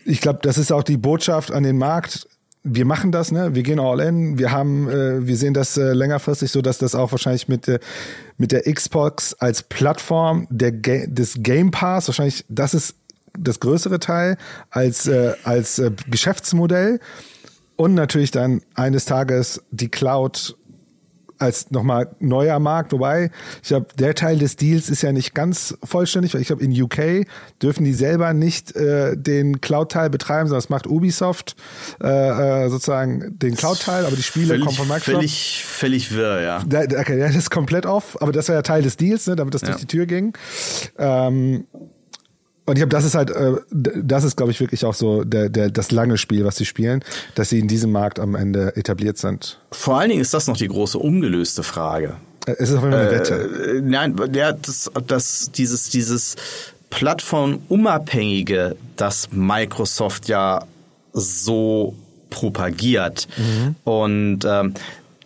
Ich glaube, das ist auch die Botschaft an den Markt wir machen das, ne? Wir gehen all in. Wir haben, äh, wir sehen das äh, längerfristig so, dass das auch wahrscheinlich mit der mit der Xbox als Plattform der Ga des Game Pass wahrscheinlich das ist das größere Teil als äh, als äh, Geschäftsmodell und natürlich dann eines Tages die Cloud als nochmal neuer Markt, wobei ich glaube, der Teil des Deals ist ja nicht ganz vollständig, weil ich glaube, in UK dürfen die selber nicht äh, den Cloud-Teil betreiben, sondern das macht Ubisoft äh, äh, sozusagen den Cloud-Teil, aber die Spiele völlig, kommen von Microsoft. Völlig, völlig wirr, ja. Da, okay, das ist komplett off, aber das war ja Teil des Deals, ne, damit das ja. durch die Tür ging. Ähm, und ich glaube, das ist halt, äh, das ist, glaube ich, wirklich auch so der, der, das lange Spiel, was sie spielen, dass sie in diesem Markt am Ende etabliert sind. Vor allen Dingen ist das noch die große ungelöste Frage. Äh, es ist auf jeden Fall eine Wette. Äh, nein, ja, das, das, dieses, dieses Plattformunabhängige, das Microsoft ja so propagiert. Mhm. Und ähm,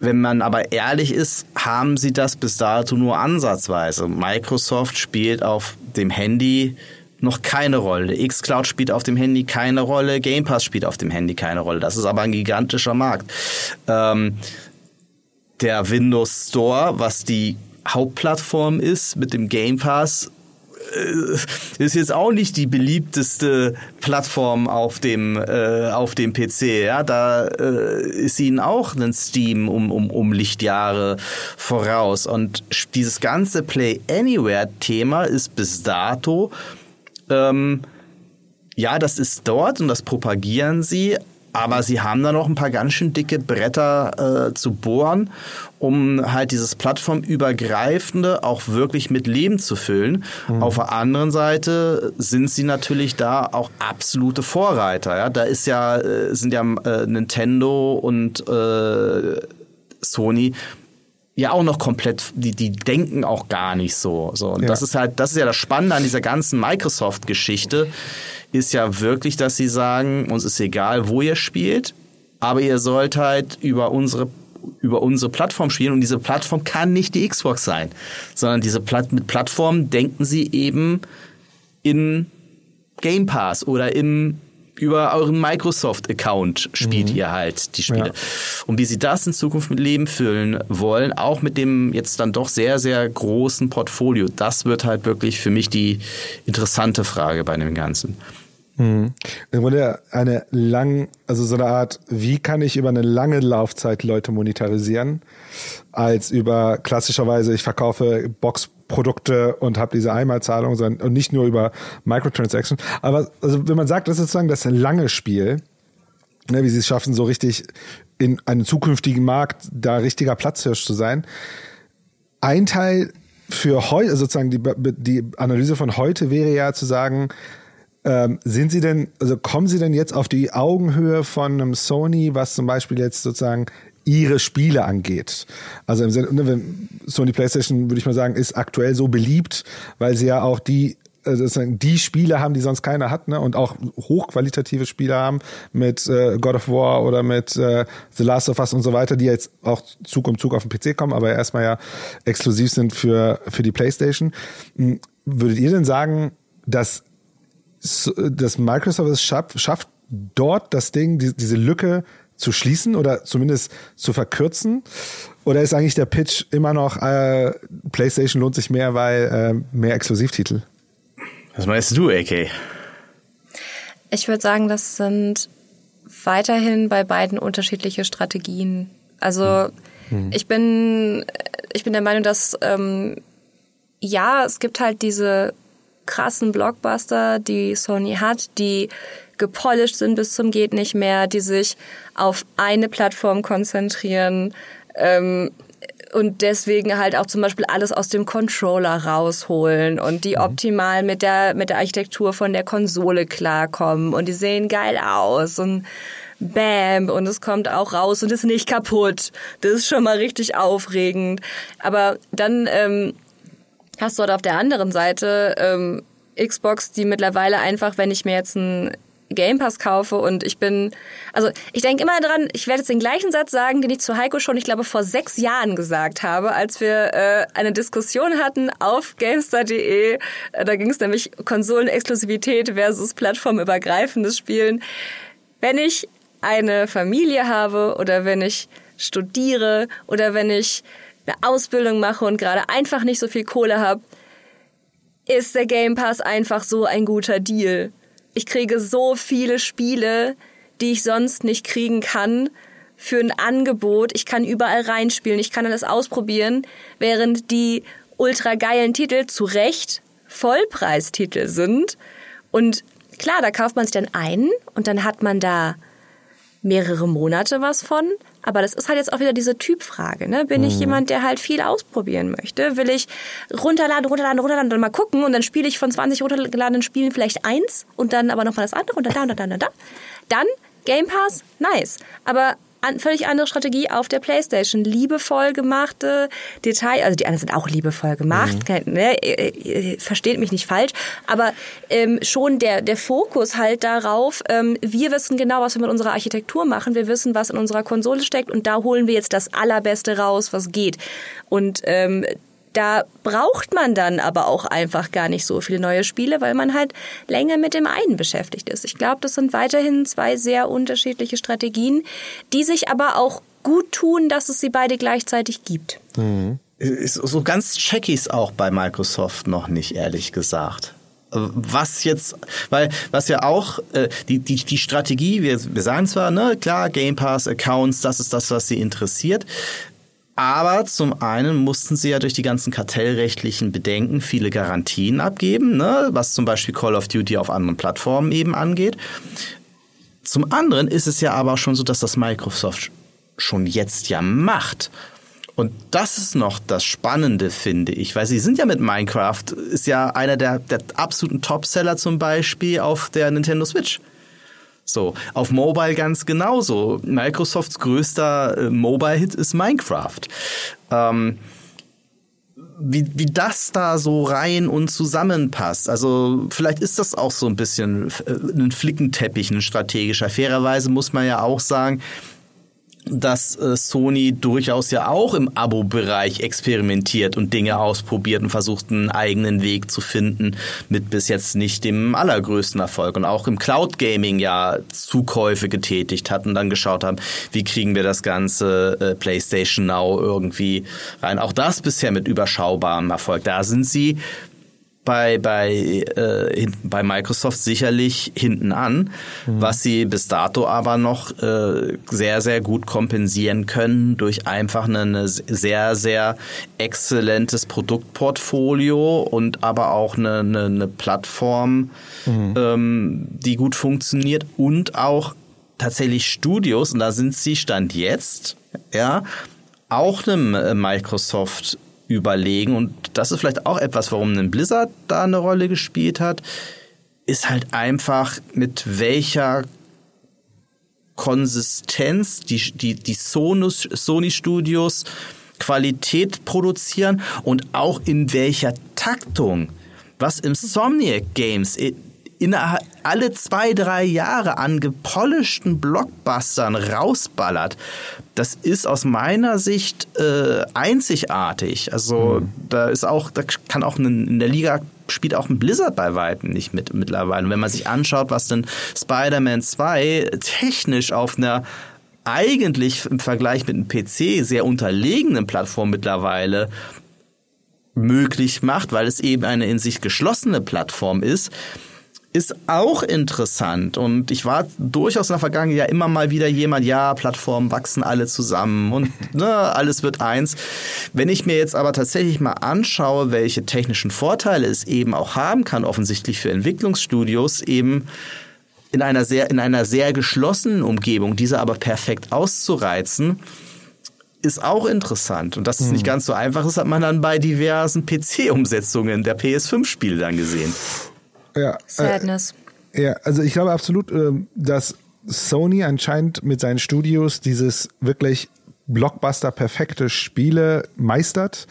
wenn man aber ehrlich ist, haben sie das bis dato nur ansatzweise. Microsoft spielt auf dem Handy noch keine Rolle. Xcloud spielt auf dem Handy keine Rolle, Game Pass spielt auf dem Handy keine Rolle. Das ist aber ein gigantischer Markt. Ähm, der Windows Store, was die Hauptplattform ist mit dem Game Pass, äh, ist jetzt auch nicht die beliebteste Plattform auf dem äh, auf dem PC. Ja, da äh, ist ihnen auch ein Steam um, um, um Lichtjahre voraus. Und dieses ganze Play Anywhere Thema ist bis dato ähm, ja, das ist dort und das propagieren sie, aber sie haben da noch ein paar ganz schön dicke Bretter äh, zu bohren, um halt dieses plattformübergreifende auch wirklich mit Leben zu füllen. Mhm. Auf der anderen Seite sind sie natürlich da auch absolute Vorreiter. Ja? Da ist ja, äh, sind ja äh, Nintendo und äh, Sony ja auch noch komplett, die, die denken auch gar nicht so. so. Und ja. das ist halt, das ist ja das Spannende an dieser ganzen Microsoft-Geschichte ist ja wirklich, dass sie sagen, uns ist egal, wo ihr spielt, aber ihr sollt halt über unsere über unsere Plattform spielen und diese Plattform kann nicht die Xbox sein, sondern diese Platt mit Plattform denken sie eben in Game Pass oder im über euren Microsoft-Account spielt mhm. ihr halt die Spiele. Ja. Und wie sie das in Zukunft mit Leben füllen wollen, auch mit dem jetzt dann doch sehr, sehr großen Portfolio, das wird halt wirklich für mich die interessante Frage bei dem Ganzen. Mhm. Im Grunde eine lang, also so eine Art, wie kann ich über eine lange Laufzeit Leute monetarisieren, als über klassischerweise, ich verkaufe Boxprodukte und habe diese Einmalzahlung, sondern und nicht nur über Microtransactions. Aber also wenn man sagt, das ist sozusagen das lange Spiel, ne, wie sie es schaffen, so richtig in einem zukünftigen Markt da richtiger Platzhirsch zu sein. Ein Teil für heute, sozusagen die, die Analyse von heute wäre ja zu sagen, ähm, sind Sie denn, also kommen Sie denn jetzt auf die Augenhöhe von einem Sony, was zum Beispiel jetzt sozusagen ihre Spiele angeht. Also im Sinne, ne, Sony PlayStation, würde ich mal sagen, ist aktuell so beliebt, weil sie ja auch die also die Spiele haben, die sonst keiner hat, ne? Und auch hochqualitative Spiele haben mit äh, God of War oder mit äh, The Last of Us und so weiter, die jetzt auch Zug um Zug auf den PC kommen, aber erstmal ja exklusiv sind für, für die PlayStation. Hm, würdet ihr denn sagen, dass dass Microsoft es schafft, schafft dort das Ding, die, diese Lücke zu schließen oder zumindest zu verkürzen? Oder ist eigentlich der Pitch immer noch, äh, PlayStation lohnt sich mehr, weil äh, mehr Exklusivtitel? Was meinst du, AK? Ich würde sagen, das sind weiterhin bei beiden unterschiedliche Strategien. Also hm. ich bin ich bin der Meinung, dass ähm, ja, es gibt halt diese krassen Blockbuster, die Sony hat, die gepolished sind bis zum geht nicht mehr, die sich auf eine Plattform konzentrieren ähm, und deswegen halt auch zum Beispiel alles aus dem Controller rausholen und die mhm. optimal mit der mit der Architektur von der Konsole klarkommen und die sehen geil aus und Bam und es kommt auch raus und ist nicht kaputt. Das ist schon mal richtig aufregend. Aber dann ähm, hast du dort auf der anderen Seite ähm, Xbox, die mittlerweile einfach, wenn ich mir jetzt einen Game Pass kaufe und ich bin, also ich denke immer dran, ich werde jetzt den gleichen Satz sagen, den ich zu Heiko schon, ich glaube, vor sechs Jahren gesagt habe, als wir äh, eine Diskussion hatten auf GameStar.de. Äh, da ging es nämlich Konsolenexklusivität versus plattformübergreifendes Spielen. Wenn ich eine Familie habe oder wenn ich studiere oder wenn ich eine Ausbildung mache und gerade einfach nicht so viel Kohle habe, ist der Game Pass einfach so ein guter Deal. Ich kriege so viele Spiele, die ich sonst nicht kriegen kann, für ein Angebot. Ich kann überall reinspielen, ich kann alles ausprobieren, während die ultra geilen Titel zu Recht Vollpreistitel sind. Und klar, da kauft man sich dann einen und dann hat man da mehrere Monate was von. Aber das ist halt jetzt auch wieder diese Typfrage. Ne? Bin mhm. ich jemand, der halt viel ausprobieren möchte? Will ich runterladen, runterladen, runterladen und mal gucken und dann spiele ich von 20 runtergeladenen Spielen vielleicht eins und dann aber nochmal das andere und dann da und dann und da. Dann Game Pass, nice. Aber an, völlig andere Strategie auf der Playstation. Liebevoll gemachte Detail, also die anderen sind auch liebevoll gemacht, mhm. ne, versteht mich nicht falsch, aber ähm, schon der, der Fokus halt darauf, ähm, wir wissen genau, was wir mit unserer Architektur machen, wir wissen, was in unserer Konsole steckt und da holen wir jetzt das Allerbeste raus, was geht. Und ähm, da braucht man dann aber auch einfach gar nicht so viele neue Spiele, weil man halt länger mit dem einen beschäftigt ist. Ich glaube, das sind weiterhin zwei sehr unterschiedliche Strategien, die sich aber auch gut tun, dass es sie beide gleichzeitig gibt. Mhm. so ganz check ich es auch bei Microsoft noch nicht, ehrlich gesagt was jetzt, weil was ja auch äh, die, die, die Strategie, wir, wir sagen zwar, ne, klar, Game Pass, Accounts, das ist das, was sie interessiert. Aber zum einen mussten sie ja durch die ganzen kartellrechtlichen Bedenken viele Garantien abgeben, ne, was zum Beispiel Call of Duty auf anderen Plattformen eben angeht. Zum anderen ist es ja aber schon so, dass das Microsoft schon jetzt ja macht. Und das ist noch das Spannende, finde ich, weil sie sind ja mit Minecraft, ist ja einer der, der absoluten Topseller zum Beispiel auf der Nintendo Switch. So, auf Mobile ganz genauso. Microsofts größter äh, Mobile-Hit ist Minecraft. Ähm, wie, wie das da so rein und zusammenpasst. Also vielleicht ist das auch so ein bisschen äh, ein Flickenteppich, ein strategischer. Fairerweise muss man ja auch sagen, dass äh, Sony durchaus ja auch im Abo-Bereich experimentiert und Dinge ausprobiert und versucht, einen eigenen Weg zu finden, mit bis jetzt nicht dem allergrößten Erfolg. Und auch im Cloud-Gaming ja Zukäufe getätigt hat und dann geschaut haben, wie kriegen wir das ganze äh, PlayStation Now irgendwie rein. Auch das bisher mit überschaubarem Erfolg. Da sind sie bei, bei, äh, bei Microsoft sicherlich hinten an, mhm. was sie bis dato aber noch äh, sehr, sehr gut kompensieren können durch einfach ein sehr, sehr exzellentes Produktportfolio und aber auch eine, eine, eine Plattform, mhm. ähm, die gut funktioniert und auch tatsächlich Studios, und da sind sie Stand jetzt, ja, auch einem äh, Microsoft überlegen. Und das ist vielleicht auch etwas, warum ein Blizzard da eine Rolle gespielt hat, ist halt einfach mit welcher Konsistenz die, die, die Sonus, Sony Studios Qualität produzieren und auch in welcher Taktung. Was Insomniac Games in alle zwei, drei Jahre an gepolischten Blockbustern rausballert, das ist aus meiner Sicht äh, einzigartig. Also mhm. da ist auch, da kann auch in der Liga spielt auch ein Blizzard bei Weitem nicht mit mittlerweile. Und wenn man sich anschaut, was denn Spider-Man 2 technisch auf einer eigentlich im Vergleich mit einem PC sehr unterlegenen Plattform mittlerweile möglich macht, weil es eben eine in sich geschlossene Plattform ist, ist auch interessant. Und ich war durchaus in der Vergangenheit ja immer mal wieder jemand, ja, Plattformen wachsen alle zusammen und [laughs] ne, alles wird eins. Wenn ich mir jetzt aber tatsächlich mal anschaue, welche technischen Vorteile es eben auch haben kann, offensichtlich für Entwicklungsstudios, eben in einer sehr, in einer sehr geschlossenen Umgebung, diese aber perfekt auszureizen, ist auch interessant. Und dass es nicht hm. ganz so einfach ist, hat man dann bei diversen PC-Umsetzungen der PS5-Spiele dann gesehen. Ja, äh, Sadness. Äh, ja, also ich glaube absolut, äh, dass Sony anscheinend mit seinen Studios dieses wirklich Blockbuster perfekte Spiele meistert.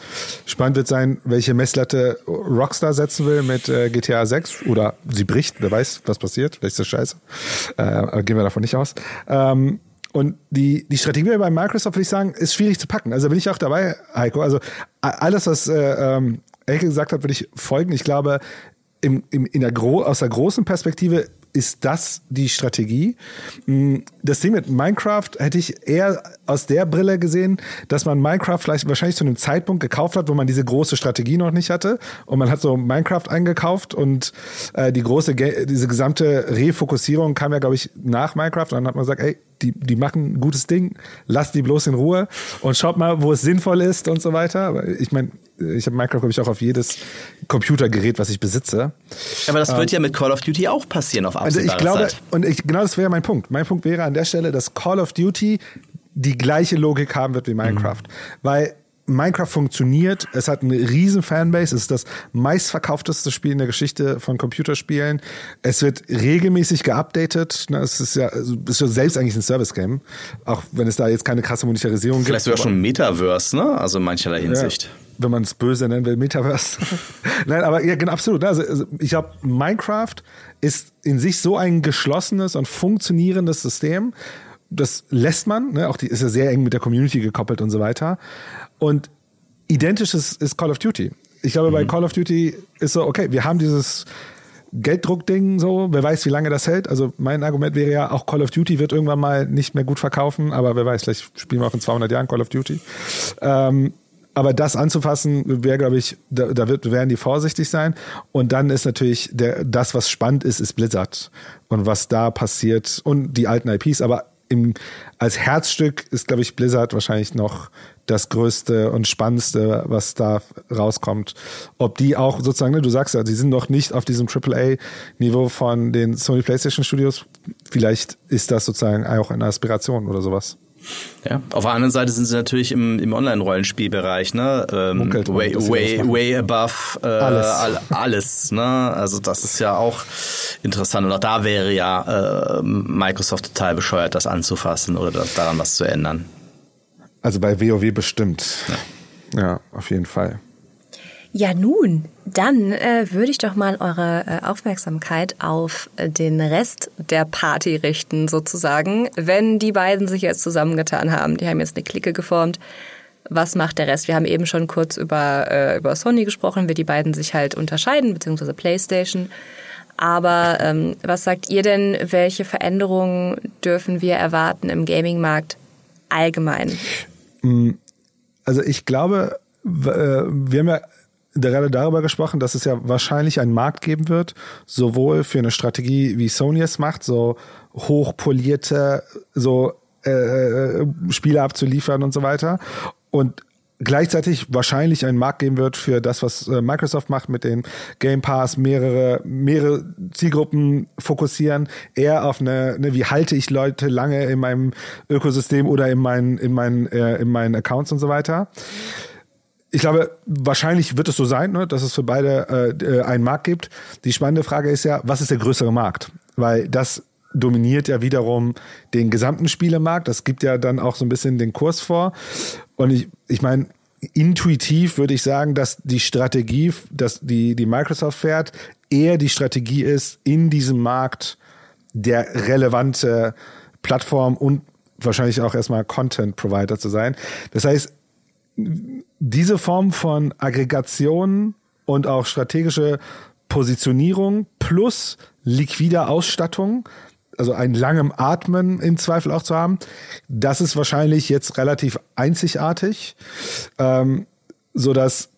Spannend wird sein, welche Messlatte Rockstar setzen will mit äh, GTA 6 oder sie bricht, wer weiß, was passiert, vielleicht ist das scheiße. Äh, gehen wir davon nicht aus. Ähm, und die, die Strategie bei Microsoft, würde ich sagen, ist schwierig zu packen. Also bin ich auch dabei, Heiko. Also alles, was äh, ähm, Elke gesagt hat, würde ich folgen. Ich glaube, im, im, in der Gro aus der großen Perspektive ist das die Strategie. Mm, das Ding mit Minecraft hätte ich eher aus der Brille gesehen, dass man Minecraft vielleicht wahrscheinlich zu einem Zeitpunkt gekauft hat, wo man diese große Strategie noch nicht hatte. Und man hat so Minecraft eingekauft und äh, die große, diese gesamte Refokussierung kam ja, glaube ich, nach Minecraft. Und dann hat man gesagt, ey, die, die machen ein gutes Ding, lasst die bloß in Ruhe und schaut mal, wo es sinnvoll ist und so weiter. Aber ich meine, ich habe Minecraft, glaube ich, auch auf jedes Computergerät, was ich besitze. Aber das ähm, wird ja mit Call of Duty auch passieren auf Also ich glaube, Zeit. und ich, genau das wäre mein Punkt. Mein Punkt wäre an der Stelle, dass Call of Duty die gleiche Logik haben wird wie Minecraft. Mhm. Weil Minecraft funktioniert, es hat eine riesen Fanbase, es ist das meistverkaufteste Spiel in der Geschichte von Computerspielen. Es wird regelmäßig geupdatet. Ne, es ist ja, es ist ja selbst eigentlich ein Service-Game, auch wenn es da jetzt keine krasse Monetarisierung Vielleicht gibt. Vielleicht sogar schon Metaverse, ne? Also in mancherlei Hinsicht. Ja wenn man es böse nennen will, Metaverse. [laughs] Nein, aber ja, genau, absolut. Also, also ich glaube, Minecraft ist in sich so ein geschlossenes und funktionierendes System. Das lässt man, ne? auch die ist ja sehr eng mit der Community gekoppelt und so weiter. Und identisch ist, ist Call of Duty. Ich glaube, mhm. bei Call of Duty ist so, okay, wir haben dieses Gelddruckding so, wer weiß, wie lange das hält. Also mein Argument wäre ja, auch Call of Duty wird irgendwann mal nicht mehr gut verkaufen, aber wer weiß, vielleicht spielen wir auch in 200 Jahren Call of Duty. Ähm, aber das anzufassen, wäre, glaube ich, da, da wird, werden die vorsichtig sein. Und dann ist natürlich der, das, was spannend ist, ist Blizzard. Und was da passiert und die alten IPs. Aber im, als Herzstück ist, glaube ich, Blizzard wahrscheinlich noch das Größte und Spannendste, was da rauskommt. Ob die auch sozusagen, ne, du sagst ja, die sind noch nicht auf diesem AAA-Niveau von den Sony PlayStation Studios. Vielleicht ist das sozusagen auch eine Aspiration oder sowas. Ja, auf der anderen Seite sind sie natürlich im, im Online-Rollenspielbereich, ne? Ähm, way, way, way above äh, alles. alles, ne? Also das ist ja auch interessant. Und auch da wäre ja äh, Microsoft total bescheuert, das anzufassen oder das, daran was zu ändern. Also bei WoW bestimmt. Ja, ja auf jeden Fall. Ja, nun, dann äh, würde ich doch mal eure äh, Aufmerksamkeit auf äh, den Rest der Party richten, sozusagen. Wenn die beiden sich jetzt zusammengetan haben, die haben jetzt eine Clique geformt. Was macht der Rest? Wir haben eben schon kurz über, äh, über Sony gesprochen, wie die beiden sich halt unterscheiden, beziehungsweise PlayStation. Aber ähm, was sagt ihr denn, welche Veränderungen dürfen wir erwarten im Gaming-Markt allgemein? Mm, also ich glaube, äh, wir haben ja gerade darüber gesprochen, dass es ja wahrscheinlich einen Markt geben wird, sowohl für eine Strategie, wie Sony es macht, so hochpolierte, so äh, äh, Spiele abzuliefern und so weiter. Und gleichzeitig wahrscheinlich einen Markt geben wird für das, was äh, Microsoft macht mit den Game Pass, mehrere, mehrere Zielgruppen fokussieren, eher auf eine, eine wie halte ich Leute lange in meinem Ökosystem oder in meinen, in meinen, äh, in meinen Accounts und so weiter ich glaube, wahrscheinlich wird es so sein, ne, dass es für beide äh, äh, einen Markt gibt. Die spannende Frage ist ja, was ist der größere Markt? Weil das dominiert ja wiederum den gesamten Spielemarkt. Das gibt ja dann auch so ein bisschen den Kurs vor. Und ich, ich meine, intuitiv würde ich sagen, dass die Strategie, dass die, die Microsoft fährt, eher die Strategie ist, in diesem Markt der relevante Plattform und wahrscheinlich auch erstmal Content Provider zu sein. Das heißt, diese Form von Aggregation und auch strategische Positionierung plus liquider Ausstattung, also ein langem Atmen im Zweifel auch zu haben, das ist wahrscheinlich jetzt relativ einzigartig, ähm, so dass,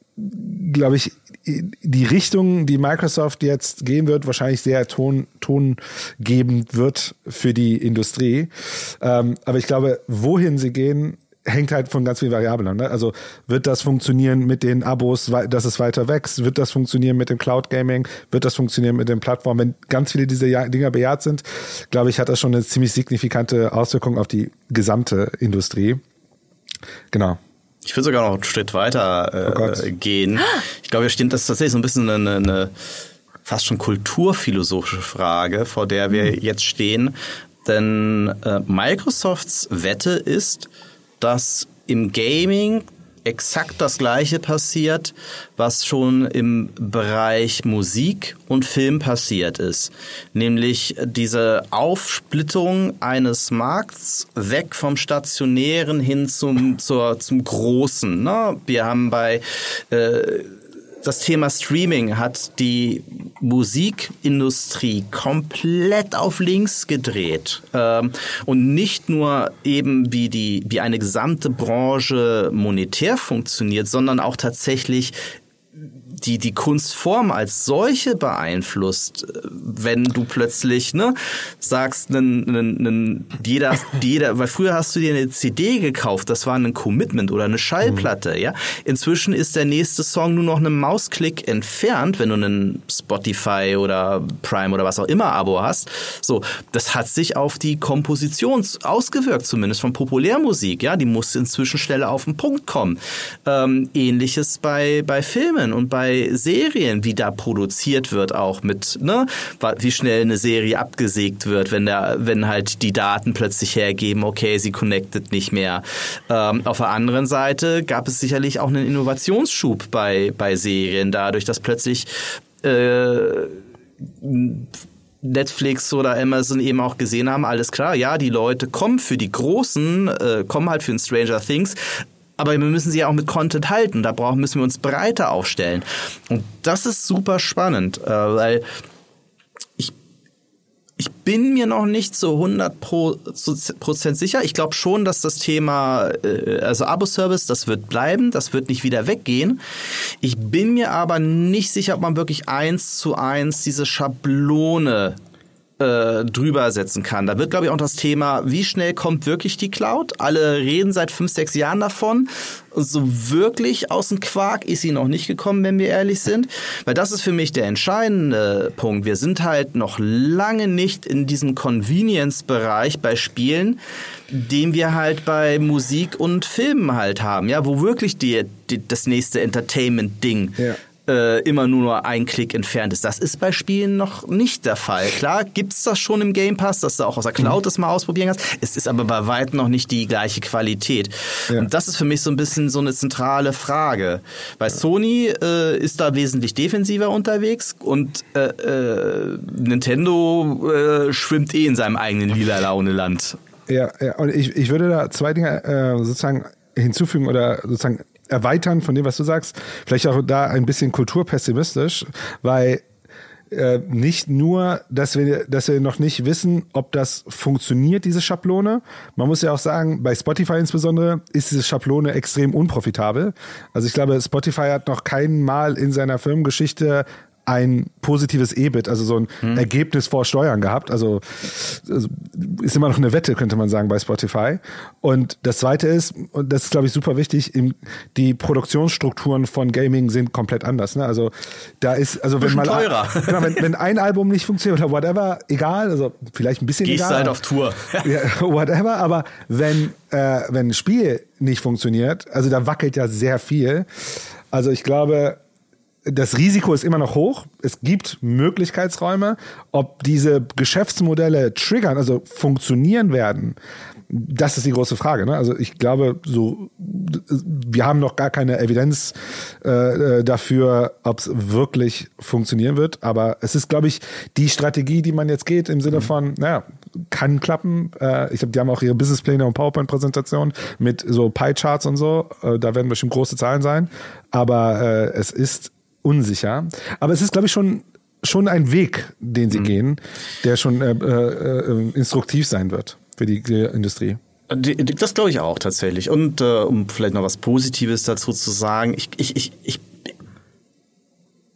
glaube ich, die Richtung, die Microsoft jetzt gehen wird, wahrscheinlich sehr ton, tongebend wird für die Industrie. Ähm, aber ich glaube, wohin sie gehen, hängt halt von ganz vielen Variablen an. Ne? Also wird das funktionieren mit den Abos, dass es weiter wächst? Wird das funktionieren mit dem Cloud Gaming? Wird das funktionieren mit den Plattformen? Wenn ganz viele dieser Dinger bejaht sind, glaube ich, hat das schon eine ziemlich signifikante Auswirkung auf die gesamte Industrie. Genau. Ich würde sogar noch einen Schritt weiter äh, oh gehen. Ich glaube, hier steht das tatsächlich so ein bisschen eine, eine fast schon kulturphilosophische Frage, vor der wir mhm. jetzt stehen. Denn äh, Microsofts Wette ist, dass im Gaming exakt das Gleiche passiert, was schon im Bereich Musik und Film passiert ist. Nämlich diese Aufsplittung eines Markts weg vom Stationären hin zum, zur, zum Großen. Ne? Wir haben bei äh, das Thema Streaming hat die Musikindustrie komplett auf links gedreht. Ähm, und nicht nur eben wie die wie eine gesamte Branche monetär funktioniert, sondern auch tatsächlich die die Kunstform als solche beeinflusst, wenn du plötzlich ne sagst, nen, nen, nen, jeder jeder, weil früher hast du dir eine CD gekauft, das war ein Commitment oder eine Schallplatte, mhm. ja. Inzwischen ist der nächste Song nur noch einen Mausklick entfernt, wenn du einen Spotify oder Prime oder was auch immer Abo hast. So, das hat sich auf die Komposition ausgewirkt, zumindest von Populärmusik, ja. Die muss inzwischen schneller auf den Punkt kommen. Ähm, ähnliches bei bei Filmen und bei bei Serien, wie da produziert wird, auch mit, ne, wie schnell eine Serie abgesägt wird, wenn der, wenn halt die Daten plötzlich hergeben, okay, sie connected nicht mehr. Ähm, auf der anderen Seite gab es sicherlich auch einen Innovationsschub bei, bei Serien, dadurch, dass plötzlich äh, Netflix oder Amazon eben auch gesehen haben, alles klar, ja, die Leute kommen für die Großen, äh, kommen halt für ein Stranger Things, aber wir müssen sie ja auch mit Content halten. Da brauchen, müssen wir uns breiter aufstellen. Und das ist super spannend, äh, weil ich, ich bin mir noch nicht zu 100 Prozent sicher. Ich glaube schon, dass das Thema, äh, also Abo-Service, das wird bleiben, das wird nicht wieder weggehen. Ich bin mir aber nicht sicher, ob man wirklich eins zu eins diese Schablone äh, drüber setzen kann. Da wird, glaube ich, auch das Thema, wie schnell kommt wirklich die Cloud? Alle reden seit fünf, sechs Jahren davon. So wirklich aus dem Quark ist sie noch nicht gekommen, wenn wir ehrlich sind. Weil das ist für mich der entscheidende Punkt. Wir sind halt noch lange nicht in diesem Convenience-Bereich bei Spielen, den wir halt bei Musik und Filmen halt haben. Ja, wo wirklich die, die das nächste Entertainment-Ding ja äh, immer nur ein Klick entfernt ist. Das ist bei Spielen noch nicht der Fall. Klar gibt's das schon im Game Pass, dass du auch aus der Cloud das mal ausprobieren kannst. Es ist aber bei weitem noch nicht die gleiche Qualität. Ja. Und das ist für mich so ein bisschen so eine zentrale Frage. Bei ja. Sony äh, ist da wesentlich defensiver unterwegs und äh, äh, Nintendo äh, schwimmt eh in seinem eigenen lila Laune-Land. Ja, ja, und ich, ich würde da zwei Dinge äh, sozusagen hinzufügen oder sozusagen erweitern von dem, was du sagst. Vielleicht auch da ein bisschen kulturpessimistisch, weil äh, nicht nur, dass wir, dass wir noch nicht wissen, ob das funktioniert, diese Schablone. Man muss ja auch sagen, bei Spotify insbesondere ist diese Schablone extrem unprofitabel. Also ich glaube, Spotify hat noch kein Mal in seiner Firmengeschichte ein positives EBIT, also so ein hm. Ergebnis vor Steuern gehabt. Also, also, ist immer noch eine Wette, könnte man sagen, bei Spotify. Und das zweite ist, und das ist, glaube ich, super wichtig, im, die Produktionsstrukturen von Gaming sind komplett anders. Ne? Also da ist, also wenn [laughs] mal teurer. Genau, [laughs] wenn, wenn ein Album nicht funktioniert oder whatever, egal, also vielleicht ein bisschen Gehst egal. halt auf Tour. [laughs] ja, whatever, aber wenn, äh, wenn ein Spiel nicht funktioniert, also da wackelt ja sehr viel. Also ich glaube, das Risiko ist immer noch hoch. Es gibt Möglichkeitsräume. Ob diese Geschäftsmodelle triggern, also funktionieren werden, das ist die große Frage. Ne? Also ich glaube, so wir haben noch gar keine Evidenz äh, äh dafür, ob es wirklich funktionieren wird. Aber es ist, glaube ich, die Strategie, die man jetzt geht im Sinne mhm. von, naja, kann klappen. Äh, ich glaube, die haben auch ihre Businesspläne und PowerPoint-Präsentationen mit so Pie-Charts und so. Äh, da werden bestimmt große Zahlen sein. Aber äh, es ist unsicher. Aber es ist, glaube ich, schon schon ein Weg, den sie mhm. gehen, der schon äh, äh, instruktiv sein wird für die, die Industrie. Das glaube ich auch tatsächlich. Und äh, um vielleicht noch was Positives dazu zu sagen, ich, ich, ich, ich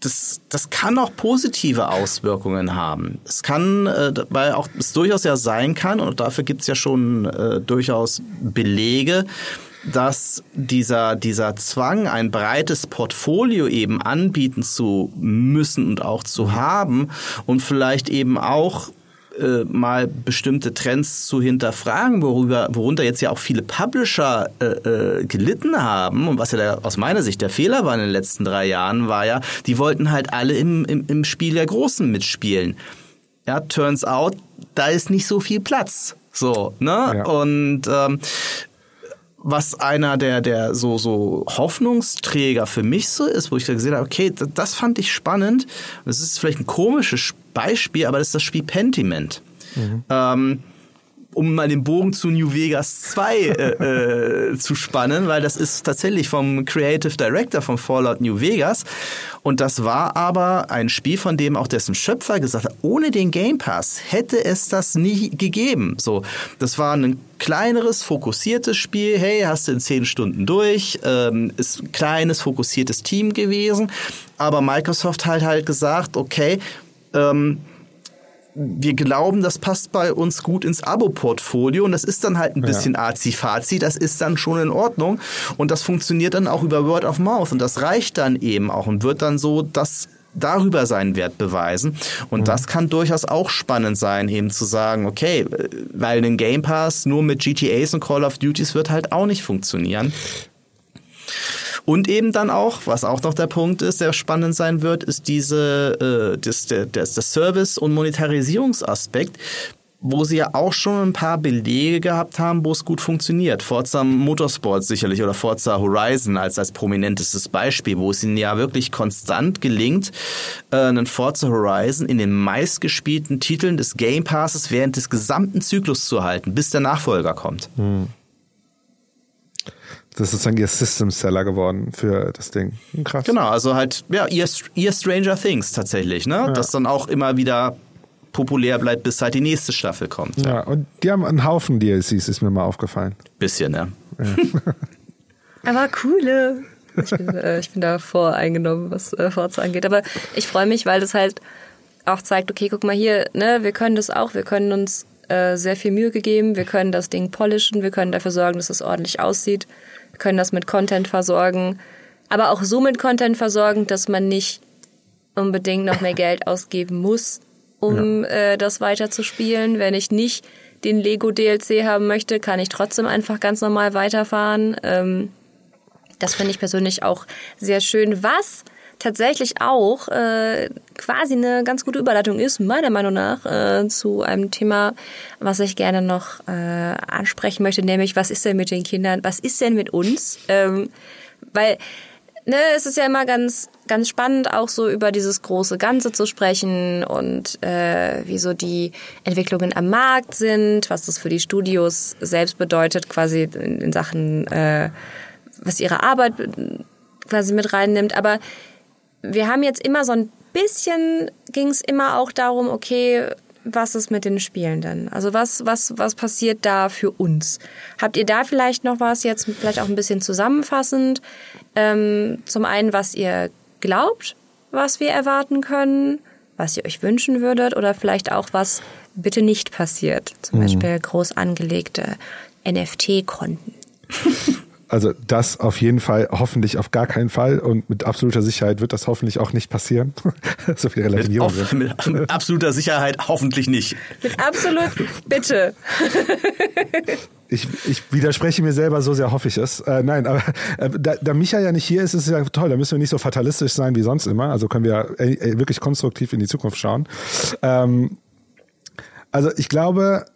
das, das kann auch positive Auswirkungen haben. Es kann, äh, weil auch es durchaus ja sein kann, und dafür gibt es ja schon äh, durchaus Belege, dass dieser, dieser Zwang, ein breites Portfolio eben anbieten zu müssen und auch zu haben und vielleicht eben auch äh, mal bestimmte Trends zu hinterfragen, worüber, worunter jetzt ja auch viele Publisher äh, äh, gelitten haben und was ja der, aus meiner Sicht der Fehler war in den letzten drei Jahren, war ja, die wollten halt alle im, im, im Spiel der Großen mitspielen. Ja, turns out, da ist nicht so viel Platz. So, ne? Ja. Und ähm, was einer der, der so, so Hoffnungsträger für mich so ist, wo ich da gesehen habe, okay, das fand ich spannend. Das ist vielleicht ein komisches Beispiel, aber das ist das Spiel Pentiment. Mhm. Ähm, um mal den Bogen zu New Vegas 2 äh, äh, zu spannen, weil das ist tatsächlich vom Creative Director von Fallout New Vegas. Und das war aber ein Spiel, von dem auch dessen Schöpfer gesagt hat, ohne den Game Pass hätte es das nie gegeben. So, das war ein kleineres, fokussiertes Spiel. Hey, hast du in zehn Stunden durch. Ähm, ist ein kleines, fokussiertes Team gewesen. Aber Microsoft hat halt gesagt, okay, ähm, wir glauben, das passt bei uns gut ins Abo-Portfolio und das ist dann halt ein bisschen ja. azi-fazi, das ist dann schon in Ordnung und das funktioniert dann auch über Word of Mouth und das reicht dann eben auch und wird dann so das darüber seinen Wert beweisen. Und mhm. das kann durchaus auch spannend sein, eben zu sagen, okay, weil ein Game Pass nur mit GTAs und Call of Duties wird halt auch nicht funktionieren. Und eben dann auch, was auch noch der Punkt ist, der spannend sein wird, ist diese, äh, das, der, der, der Service- und Monetarisierungsaspekt wo sie ja auch schon ein paar Belege gehabt haben, wo es gut funktioniert. Forza Motorsport sicherlich oder Forza Horizon als als prominentestes Beispiel, wo es ihnen ja wirklich konstant gelingt, äh, einen Forza Horizon in den meistgespielten Titeln des Game Passes während des gesamten Zyklus zu halten, bis der Nachfolger kommt. Hm. Das ist sozusagen ihr System-Seller geworden für das Ding. Krass. Genau, also halt, ja, ihr, ihr Stranger Things tatsächlich, ne? Ja. Das dann auch immer wieder populär bleibt, bis halt die nächste Staffel kommt. Ja, und die haben einen Haufen DLCs, ist mir mal aufgefallen. Bisschen, ja. ja. [laughs] Aber coole. Ich bin, äh, ich bin da voreingenommen, was äh, Forza angeht. Aber ich freue mich, weil das halt auch zeigt, okay, guck mal hier, ne, wir können das auch, wir können uns äh, sehr viel Mühe gegeben, wir können das Ding polischen, wir können dafür sorgen, dass es ordentlich aussieht, wir können das mit Content versorgen, aber auch so mit Content versorgen, dass man nicht unbedingt noch mehr [laughs] Geld ausgeben muss, um ja. äh, das weiter zu spielen. Wenn ich nicht den Lego DLC haben möchte, kann ich trotzdem einfach ganz normal weiterfahren. Ähm, das finde ich persönlich auch sehr schön. Was tatsächlich auch äh, quasi eine ganz gute Überleitung ist, meiner Meinung nach, äh, zu einem Thema, was ich gerne noch äh, ansprechen möchte, nämlich was ist denn mit den Kindern, was ist denn mit uns? Ähm, weil ne, es ist ja immer ganz, ganz spannend, auch so über dieses große Ganze zu sprechen und äh, wie so die Entwicklungen am Markt sind, was das für die Studios selbst bedeutet, quasi in, in Sachen, äh, was ihre Arbeit quasi mit reinnimmt. Aber wir haben jetzt immer so ein bisschen, ging es immer auch darum, okay, was ist mit den Spielenden? Also was, was, was passiert da für uns? Habt ihr da vielleicht noch was jetzt, vielleicht auch ein bisschen zusammenfassend? Ähm, zum einen, was ihr glaubt, was wir erwarten können, was ihr euch wünschen würdet oder vielleicht auch, was bitte nicht passiert. Zum mhm. Beispiel groß angelegte NFT-Konten. [laughs] Also das auf jeden Fall, hoffentlich auf gar keinen Fall und mit absoluter Sicherheit wird das hoffentlich auch nicht passieren. [laughs] so viel Relativierung. Mit, auf, [laughs] mit absoluter Sicherheit hoffentlich nicht. Mit absolut, bitte. Ich, ich widerspreche mir selber, so sehr hoffe ich es. Äh, nein, aber äh, da, da Micha ja nicht hier ist, ist es ja toll. Da müssen wir nicht so fatalistisch sein wie sonst immer. Also können wir äh, äh wirklich konstruktiv in die Zukunft schauen. Ähm, also ich glaube,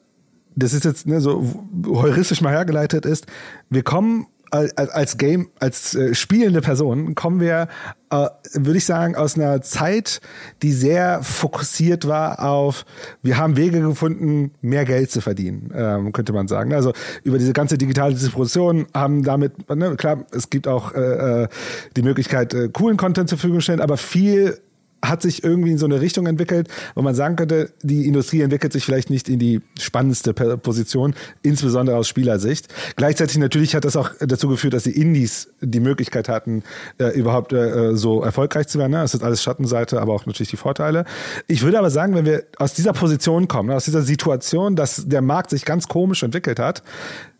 das ist jetzt ne, so heuristisch mal hergeleitet ist, wir kommen als Game, als äh, spielende Person kommen wir, äh, würde ich sagen, aus einer Zeit, die sehr fokussiert war auf, wir haben Wege gefunden, mehr Geld zu verdienen, ähm, könnte man sagen. Also über diese ganze digitale Distribution haben damit, ne, klar, es gibt auch äh, äh die Möglichkeit, äh, coolen Content zur Verfügung stellen, aber viel hat sich irgendwie in so eine Richtung entwickelt, wo man sagen könnte, die Industrie entwickelt sich vielleicht nicht in die spannendste Position, insbesondere aus Spielersicht. Gleichzeitig natürlich hat das auch dazu geführt, dass die Indies die Möglichkeit hatten, äh, überhaupt äh, so erfolgreich zu werden. Ne? Das ist alles Schattenseite, aber auch natürlich die Vorteile. Ich würde aber sagen, wenn wir aus dieser Position kommen, aus dieser Situation, dass der Markt sich ganz komisch entwickelt hat,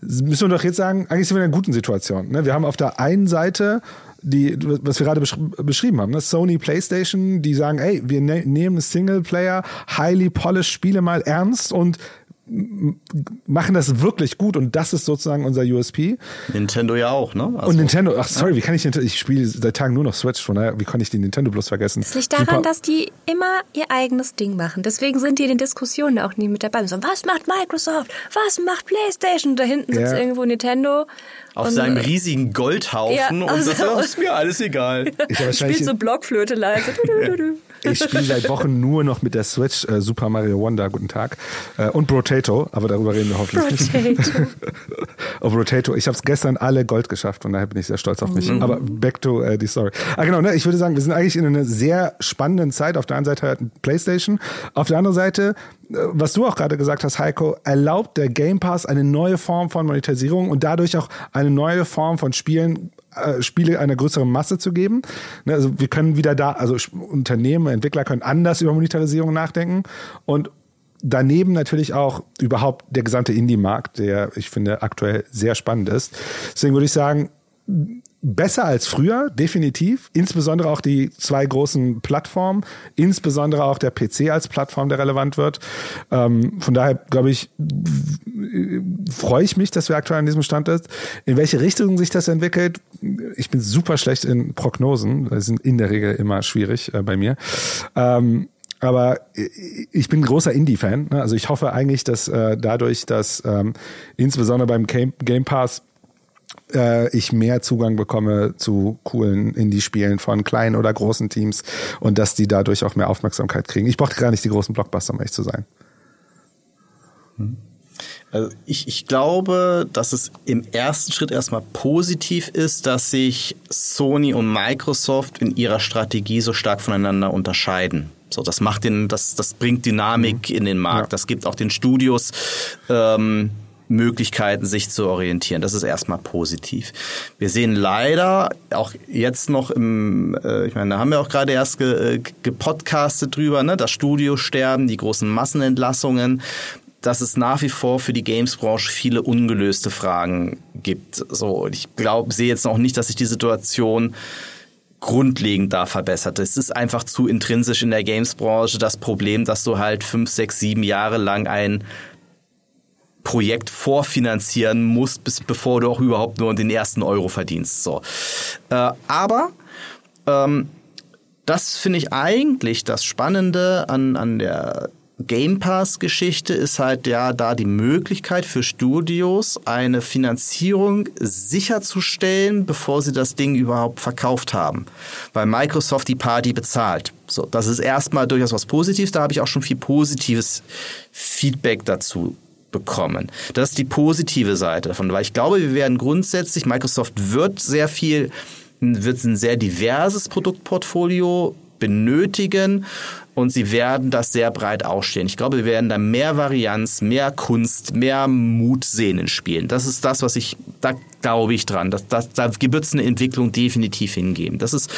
müssen wir doch jetzt sagen, eigentlich sind wir in einer guten Situation. Ne? Wir haben auf der einen Seite die, was wir gerade besch beschrieben haben, ne? Sony PlayStation, die sagen, ey, wir ne nehmen Singleplayer, highly polished Spiele mal ernst und machen das wirklich gut und das ist sozusagen unser USP. Nintendo ja auch, ne? Also, und Nintendo, ach sorry, ja. wie kann ich Nintendo, ich spiele seit Tagen nur noch Switch, von daher, wie kann ich den Nintendo bloß vergessen? Das liegt daran, Super. dass die immer ihr eigenes Ding machen. Deswegen sind die in den Diskussionen auch nie mit dabei. So, was macht Microsoft? Was macht PlayStation? Da hinten sitzt ja. irgendwo Nintendo. Auf und, seinem riesigen Goldhaufen ja, und also, das ist mir alles egal. [laughs] Ich Spielt so Blockflöte leise. Ich spiele seit Wochen nur noch mit der Switch äh, Super Mario Wonder, guten Tag. Äh, und Brotato, aber darüber reden wir hoffentlich nicht. Auf [laughs] Brotato. Ich habe es gestern alle Gold geschafft und daher bin ich sehr stolz auf mich. Mhm. Aber back to äh, die Story. Ah genau, ne, ich würde sagen, wir sind eigentlich in einer sehr spannenden Zeit. Auf der einen Seite halt Playstation, auf der anderen Seite äh, was du auch gerade gesagt hast, Heiko, erlaubt der Game Pass eine neue Form von Monetarisierung und dadurch auch eine neue Form von Spielen äh, Spiele einer größeren Masse zu geben. Ne, also wir können wieder da, also Unternehmen, Entwickler können anders über Monetarisierung nachdenken und daneben natürlich auch überhaupt der gesamte Indie-Markt, der ich finde aktuell sehr spannend ist. Deswegen würde ich sagen, besser als früher, definitiv. Insbesondere auch die zwei großen Plattformen, insbesondere auch der PC als Plattform, der relevant wird. Ähm, von daher, glaube ich, freue ich mich, dass wir aktuell an diesem Stand ist. In welche Richtung sich das entwickelt, ich bin super schlecht in Prognosen. Das sind in der Regel immer schwierig äh, bei mir. Ähm, aber ich bin großer Indie-Fan. Ne? Also ich hoffe eigentlich, dass äh, dadurch, dass ähm, insbesondere beim Game Pass äh, ich mehr Zugang bekomme zu coolen Indie-Spielen von kleinen oder großen Teams und dass die dadurch auch mehr Aufmerksamkeit kriegen. Ich brauchte gar nicht die großen Blockbuster, um ehrlich zu sein. Also ich, ich glaube, dass es im ersten Schritt erstmal positiv ist, dass sich Sony und Microsoft in ihrer Strategie so stark voneinander unterscheiden. So, das macht den, das, das bringt Dynamik mhm. in den Markt. Ja. Das gibt auch den Studios ähm, Möglichkeiten, sich zu orientieren. Das ist erstmal positiv. Wir sehen leider auch jetzt noch im, äh, ich meine, da haben wir auch gerade erst äh, gepodcastet drüber, ne, das Studiosterben, die großen Massenentlassungen dass es nach wie vor für die Games-Branche viele ungelöste Fragen gibt. So, ich glaube, sehe jetzt noch nicht, dass sich die Situation grundlegend da verbessert. Es ist einfach zu intrinsisch in der Games-Branche das Problem, dass du halt fünf, sechs, sieben Jahre lang ein Projekt vorfinanzieren musst, bis bevor du auch überhaupt nur den ersten Euro verdienst. So, äh, aber ähm, das finde ich eigentlich das Spannende an, an der Game Pass-Geschichte ist halt ja da die Möglichkeit für Studios, eine Finanzierung sicherzustellen, bevor sie das Ding überhaupt verkauft haben. Weil Microsoft die Party bezahlt. So, das ist erstmal durchaus was Positives. Da habe ich auch schon viel positives Feedback dazu bekommen. Das ist die positive Seite davon, weil ich glaube, wir werden grundsätzlich, Microsoft wird sehr viel, wird ein sehr diverses Produktportfolio benötigen und sie werden das sehr breit ausstehen. Ich glaube, wir werden da mehr Varianz, mehr Kunst, mehr Mut sehen in Spielen. Das ist das, was ich, da glaube ich dran. Das, das, da wird es eine Entwicklung definitiv hingeben. Das ist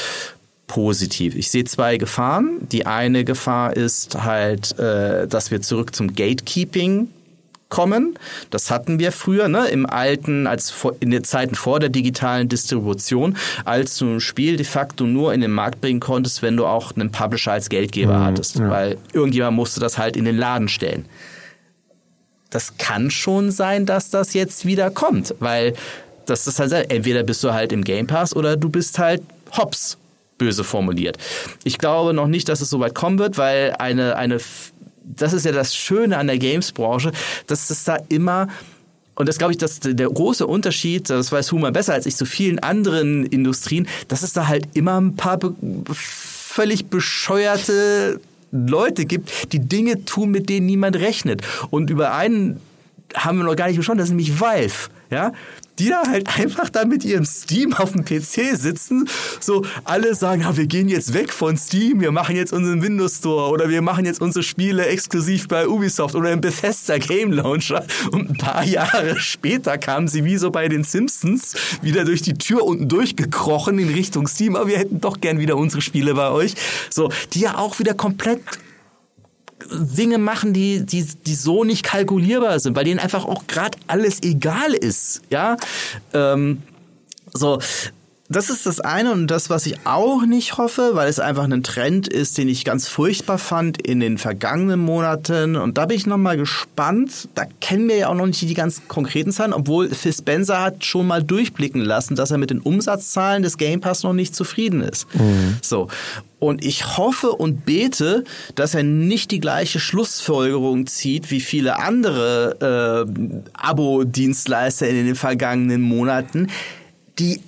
positiv. Ich sehe zwei Gefahren. Die eine Gefahr ist halt, äh, dass wir zurück zum Gatekeeping kommen. Das hatten wir früher ne, im alten, als in den Zeiten vor der digitalen Distribution, als du ein Spiel de facto nur in den Markt bringen konntest, wenn du auch einen Publisher als Geldgeber mhm, hattest, ja. weil irgendjemand musste das halt in den Laden stellen. Das kann schon sein, dass das jetzt wieder kommt, weil das ist halt entweder bist du halt im Game Pass oder du bist halt hops böse formuliert. Ich glaube noch nicht, dass es so weit kommen wird, weil eine eine das ist ja das Schöne an der Games-Branche, dass es da immer und das glaube ich, dass der große Unterschied, das weiß Huma besser als ich, zu vielen anderen Industrien, dass es da halt immer ein paar be völlig bescheuerte Leute gibt, die Dinge tun, mit denen niemand rechnet. Und über einen haben wir noch gar nicht gesprochen, das ist nämlich Valve. Ja, die da halt einfach da mit ihrem Steam auf dem PC sitzen. So alle sagen, ja, wir gehen jetzt weg von Steam, wir machen jetzt unseren Windows Store oder wir machen jetzt unsere Spiele exklusiv bei Ubisoft oder im Bethesda Game Launcher. Und ein paar Jahre später kamen sie wie so bei den Simpsons wieder durch die Tür unten durchgekrochen in Richtung Steam. Aber wir hätten doch gern wieder unsere Spiele bei euch. So, die ja auch wieder komplett Dinge machen, die, die, die so nicht kalkulierbar sind, weil denen einfach auch gerade alles egal ist. Ja, ähm, so das ist das eine und das, was ich auch nicht hoffe, weil es einfach ein Trend ist, den ich ganz furchtbar fand in den vergangenen Monaten. Und da bin ich nochmal gespannt. Da kennen wir ja auch noch nicht die ganz konkreten Zahlen, obwohl Phil Spencer hat schon mal durchblicken lassen, dass er mit den Umsatzzahlen des Game Pass noch nicht zufrieden ist. Mhm. So. Und ich hoffe und bete, dass er nicht die gleiche Schlussfolgerung zieht wie viele andere äh, Abo-Dienstleister in den vergangenen Monaten, die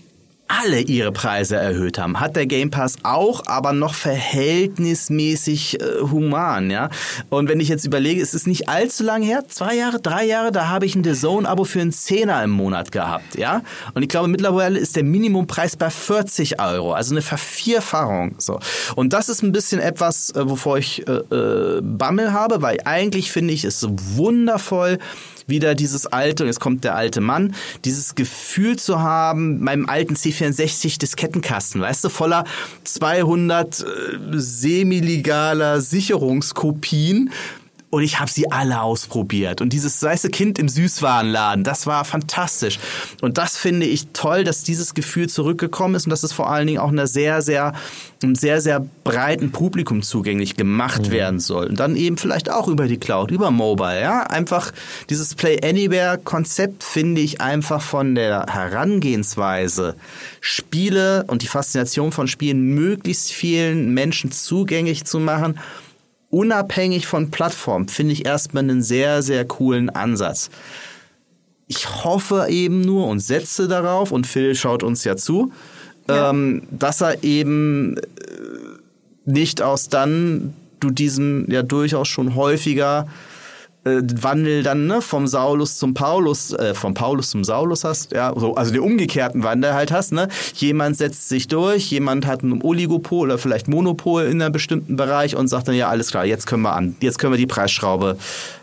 alle ihre Preise erhöht haben. Hat der Game Pass auch, aber noch verhältnismäßig äh, human, ja. Und wenn ich jetzt überlege, es ist nicht allzu lange her, zwei Jahre, drei Jahre, da habe ich ein The Zone-Abo für einen Zehner im Monat gehabt, ja. Und ich glaube, mittlerweile ist der Minimumpreis bei 40 Euro, also eine Vervierfachung, so. Und das ist ein bisschen etwas, äh, wovor ich äh, äh, Bammel habe, weil eigentlich finde ich es wundervoll, wieder dieses alte, und jetzt kommt der alte Mann, dieses Gefühl zu haben, meinem alten C64 Diskettenkasten, weißt du, voller 200 äh, semi-legaler Sicherungskopien und ich habe sie alle ausprobiert. Und dieses weiße Kind im Süßwarenladen, das war fantastisch. Und das finde ich toll, dass dieses Gefühl zurückgekommen ist und dass es vor allen Dingen auch einer sehr, sehr, einem sehr, sehr breiten Publikum zugänglich gemacht mhm. werden soll. Und dann eben vielleicht auch über die Cloud, über Mobile. Ja, einfach dieses Play Anywhere Konzept finde ich einfach von der Herangehensweise, Spiele und die Faszination von Spielen möglichst vielen Menschen zugänglich zu machen unabhängig von Plattform, finde ich erstmal einen sehr, sehr coolen Ansatz. Ich hoffe eben nur und setze darauf, und Phil schaut uns ja zu, ja. Ähm, dass er eben äh, nicht aus dann du diesem ja durchaus schon häufiger äh, Wandel dann ne, vom Saulus zum Paulus, äh, vom Paulus zum Saulus hast, ja, so, also den umgekehrten Wandel halt hast, ne? Jemand setzt sich durch, jemand hat ein Oligopol oder vielleicht Monopol in einem bestimmten Bereich und sagt dann, ja, alles klar, jetzt können wir an, jetzt können wir die Preisschraube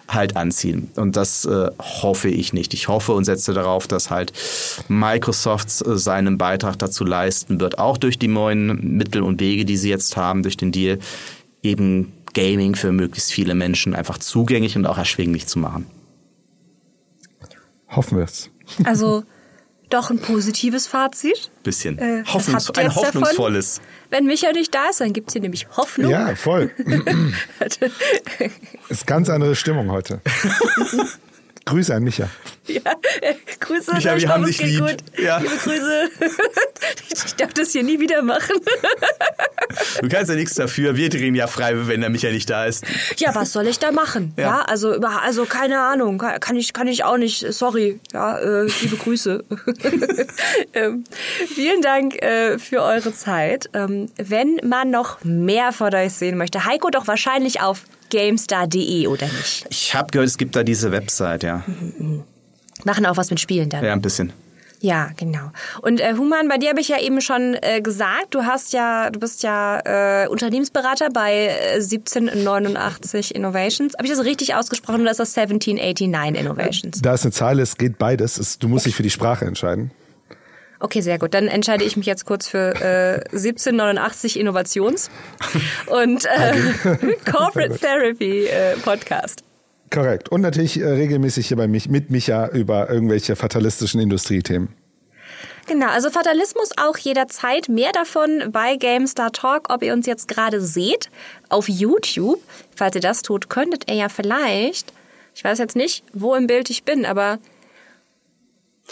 halt anziehen. Und das äh, hoffe ich nicht. Ich hoffe und setze darauf, dass halt Microsoft äh, seinen Beitrag dazu leisten wird, auch durch die neuen Mittel und Wege, die sie jetzt haben, durch den Deal, eben Gaming für möglichst viele Menschen einfach zugänglich und auch erschwinglich zu machen. Hoffen wir es. [laughs] Also doch ein positives Fazit. Bisschen. Äh, Hoffnungs ein jetzt davon? hoffnungsvolles. Wenn Micha nicht da ist, dann gibt's hier nämlich Hoffnung. Ja, voll. [laughs] [laughs] Ist ganz andere Stimmung heute. Grüße an Micha. [laughs] Ja, äh, Grüße. Micha, ich wir haben dich lieb. Gut. Ja. Liebe Grüße. [laughs] Ich darf das hier nie wieder machen. Du kannst ja nichts dafür. Wir drehen ja frei, wenn der Micha nicht da ist. Ja, was soll ich da machen? Ja, Ja. also, also keine Ahnung, kann ich, kann ich auch nicht. Sorry. Ja, äh, liebe Grüße. [laughs] ähm, vielen Dank äh, für eure Zeit. Ähm, wenn man noch mehr von euch sehen möchte, Heiko doch wahrscheinlich auf gamestar.de oder nicht? Ich habe gehört, es gibt da diese Website, ja. Machen auch was mit Spielen dann. Ja, ein bisschen. Ja, genau. Und äh, Human, bei dir habe ich ja eben schon äh, gesagt, du hast ja, du bist ja äh, Unternehmensberater bei äh, 1789 Innovations. Habe ich das richtig ausgesprochen oder ist das 1789 Innovations? Da ist eine Zahl, es geht beides. Es, du musst dich für die Sprache entscheiden. Okay, sehr gut. Dann entscheide ich mich jetzt kurz für äh, 1789 Innovations [laughs] und äh, [laughs] Corporate Therapy äh, Podcast. Korrekt. Und natürlich äh, regelmäßig hier bei mich mit Micha über irgendwelche fatalistischen Industriethemen. Genau, also Fatalismus auch jederzeit. Mehr davon bei GameStar Talk, ob ihr uns jetzt gerade seht auf YouTube. Falls ihr das tut, könntet ihr ja vielleicht, ich weiß jetzt nicht, wo im Bild ich bin, aber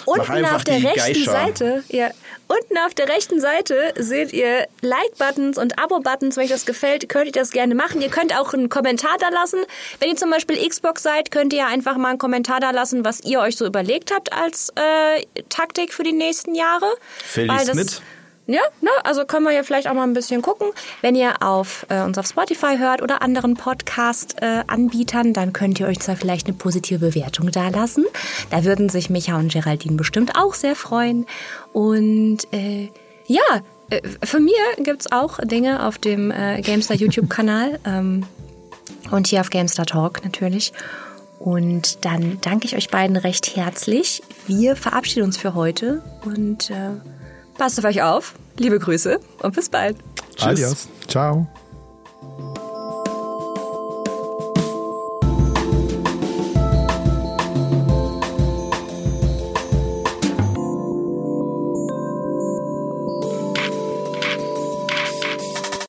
unten auf der rechten Geisha. Seite, ja, unten auf der rechten Seite seht ihr Like-Buttons und Abo-Buttons. Wenn euch das gefällt, könnt ihr das gerne machen. Ihr könnt auch einen Kommentar da lassen. Wenn ihr zum Beispiel Xbox seid, könnt ihr einfach mal einen Kommentar da lassen, was ihr euch so überlegt habt als äh, Taktik für die nächsten Jahre. Liest das- mit. Ja, ne, also können wir ja vielleicht auch mal ein bisschen gucken. Wenn ihr auf äh, uns auf Spotify hört oder anderen Podcast-Anbietern, dann könnt ihr euch zwar vielleicht eine positive Bewertung da lassen. Da würden sich Micha und Geraldine bestimmt auch sehr freuen. Und äh, ja, äh, von mir gibt's auch Dinge auf dem äh, Gamestar YouTube-Kanal [laughs] ähm, und hier auf Gamestar Talk natürlich. Und dann danke ich euch beiden recht herzlich. Wir verabschieden uns für heute und äh, passt auf euch auf. Liebe Grüße und bis bald. Tschüss. Adios. Ciao.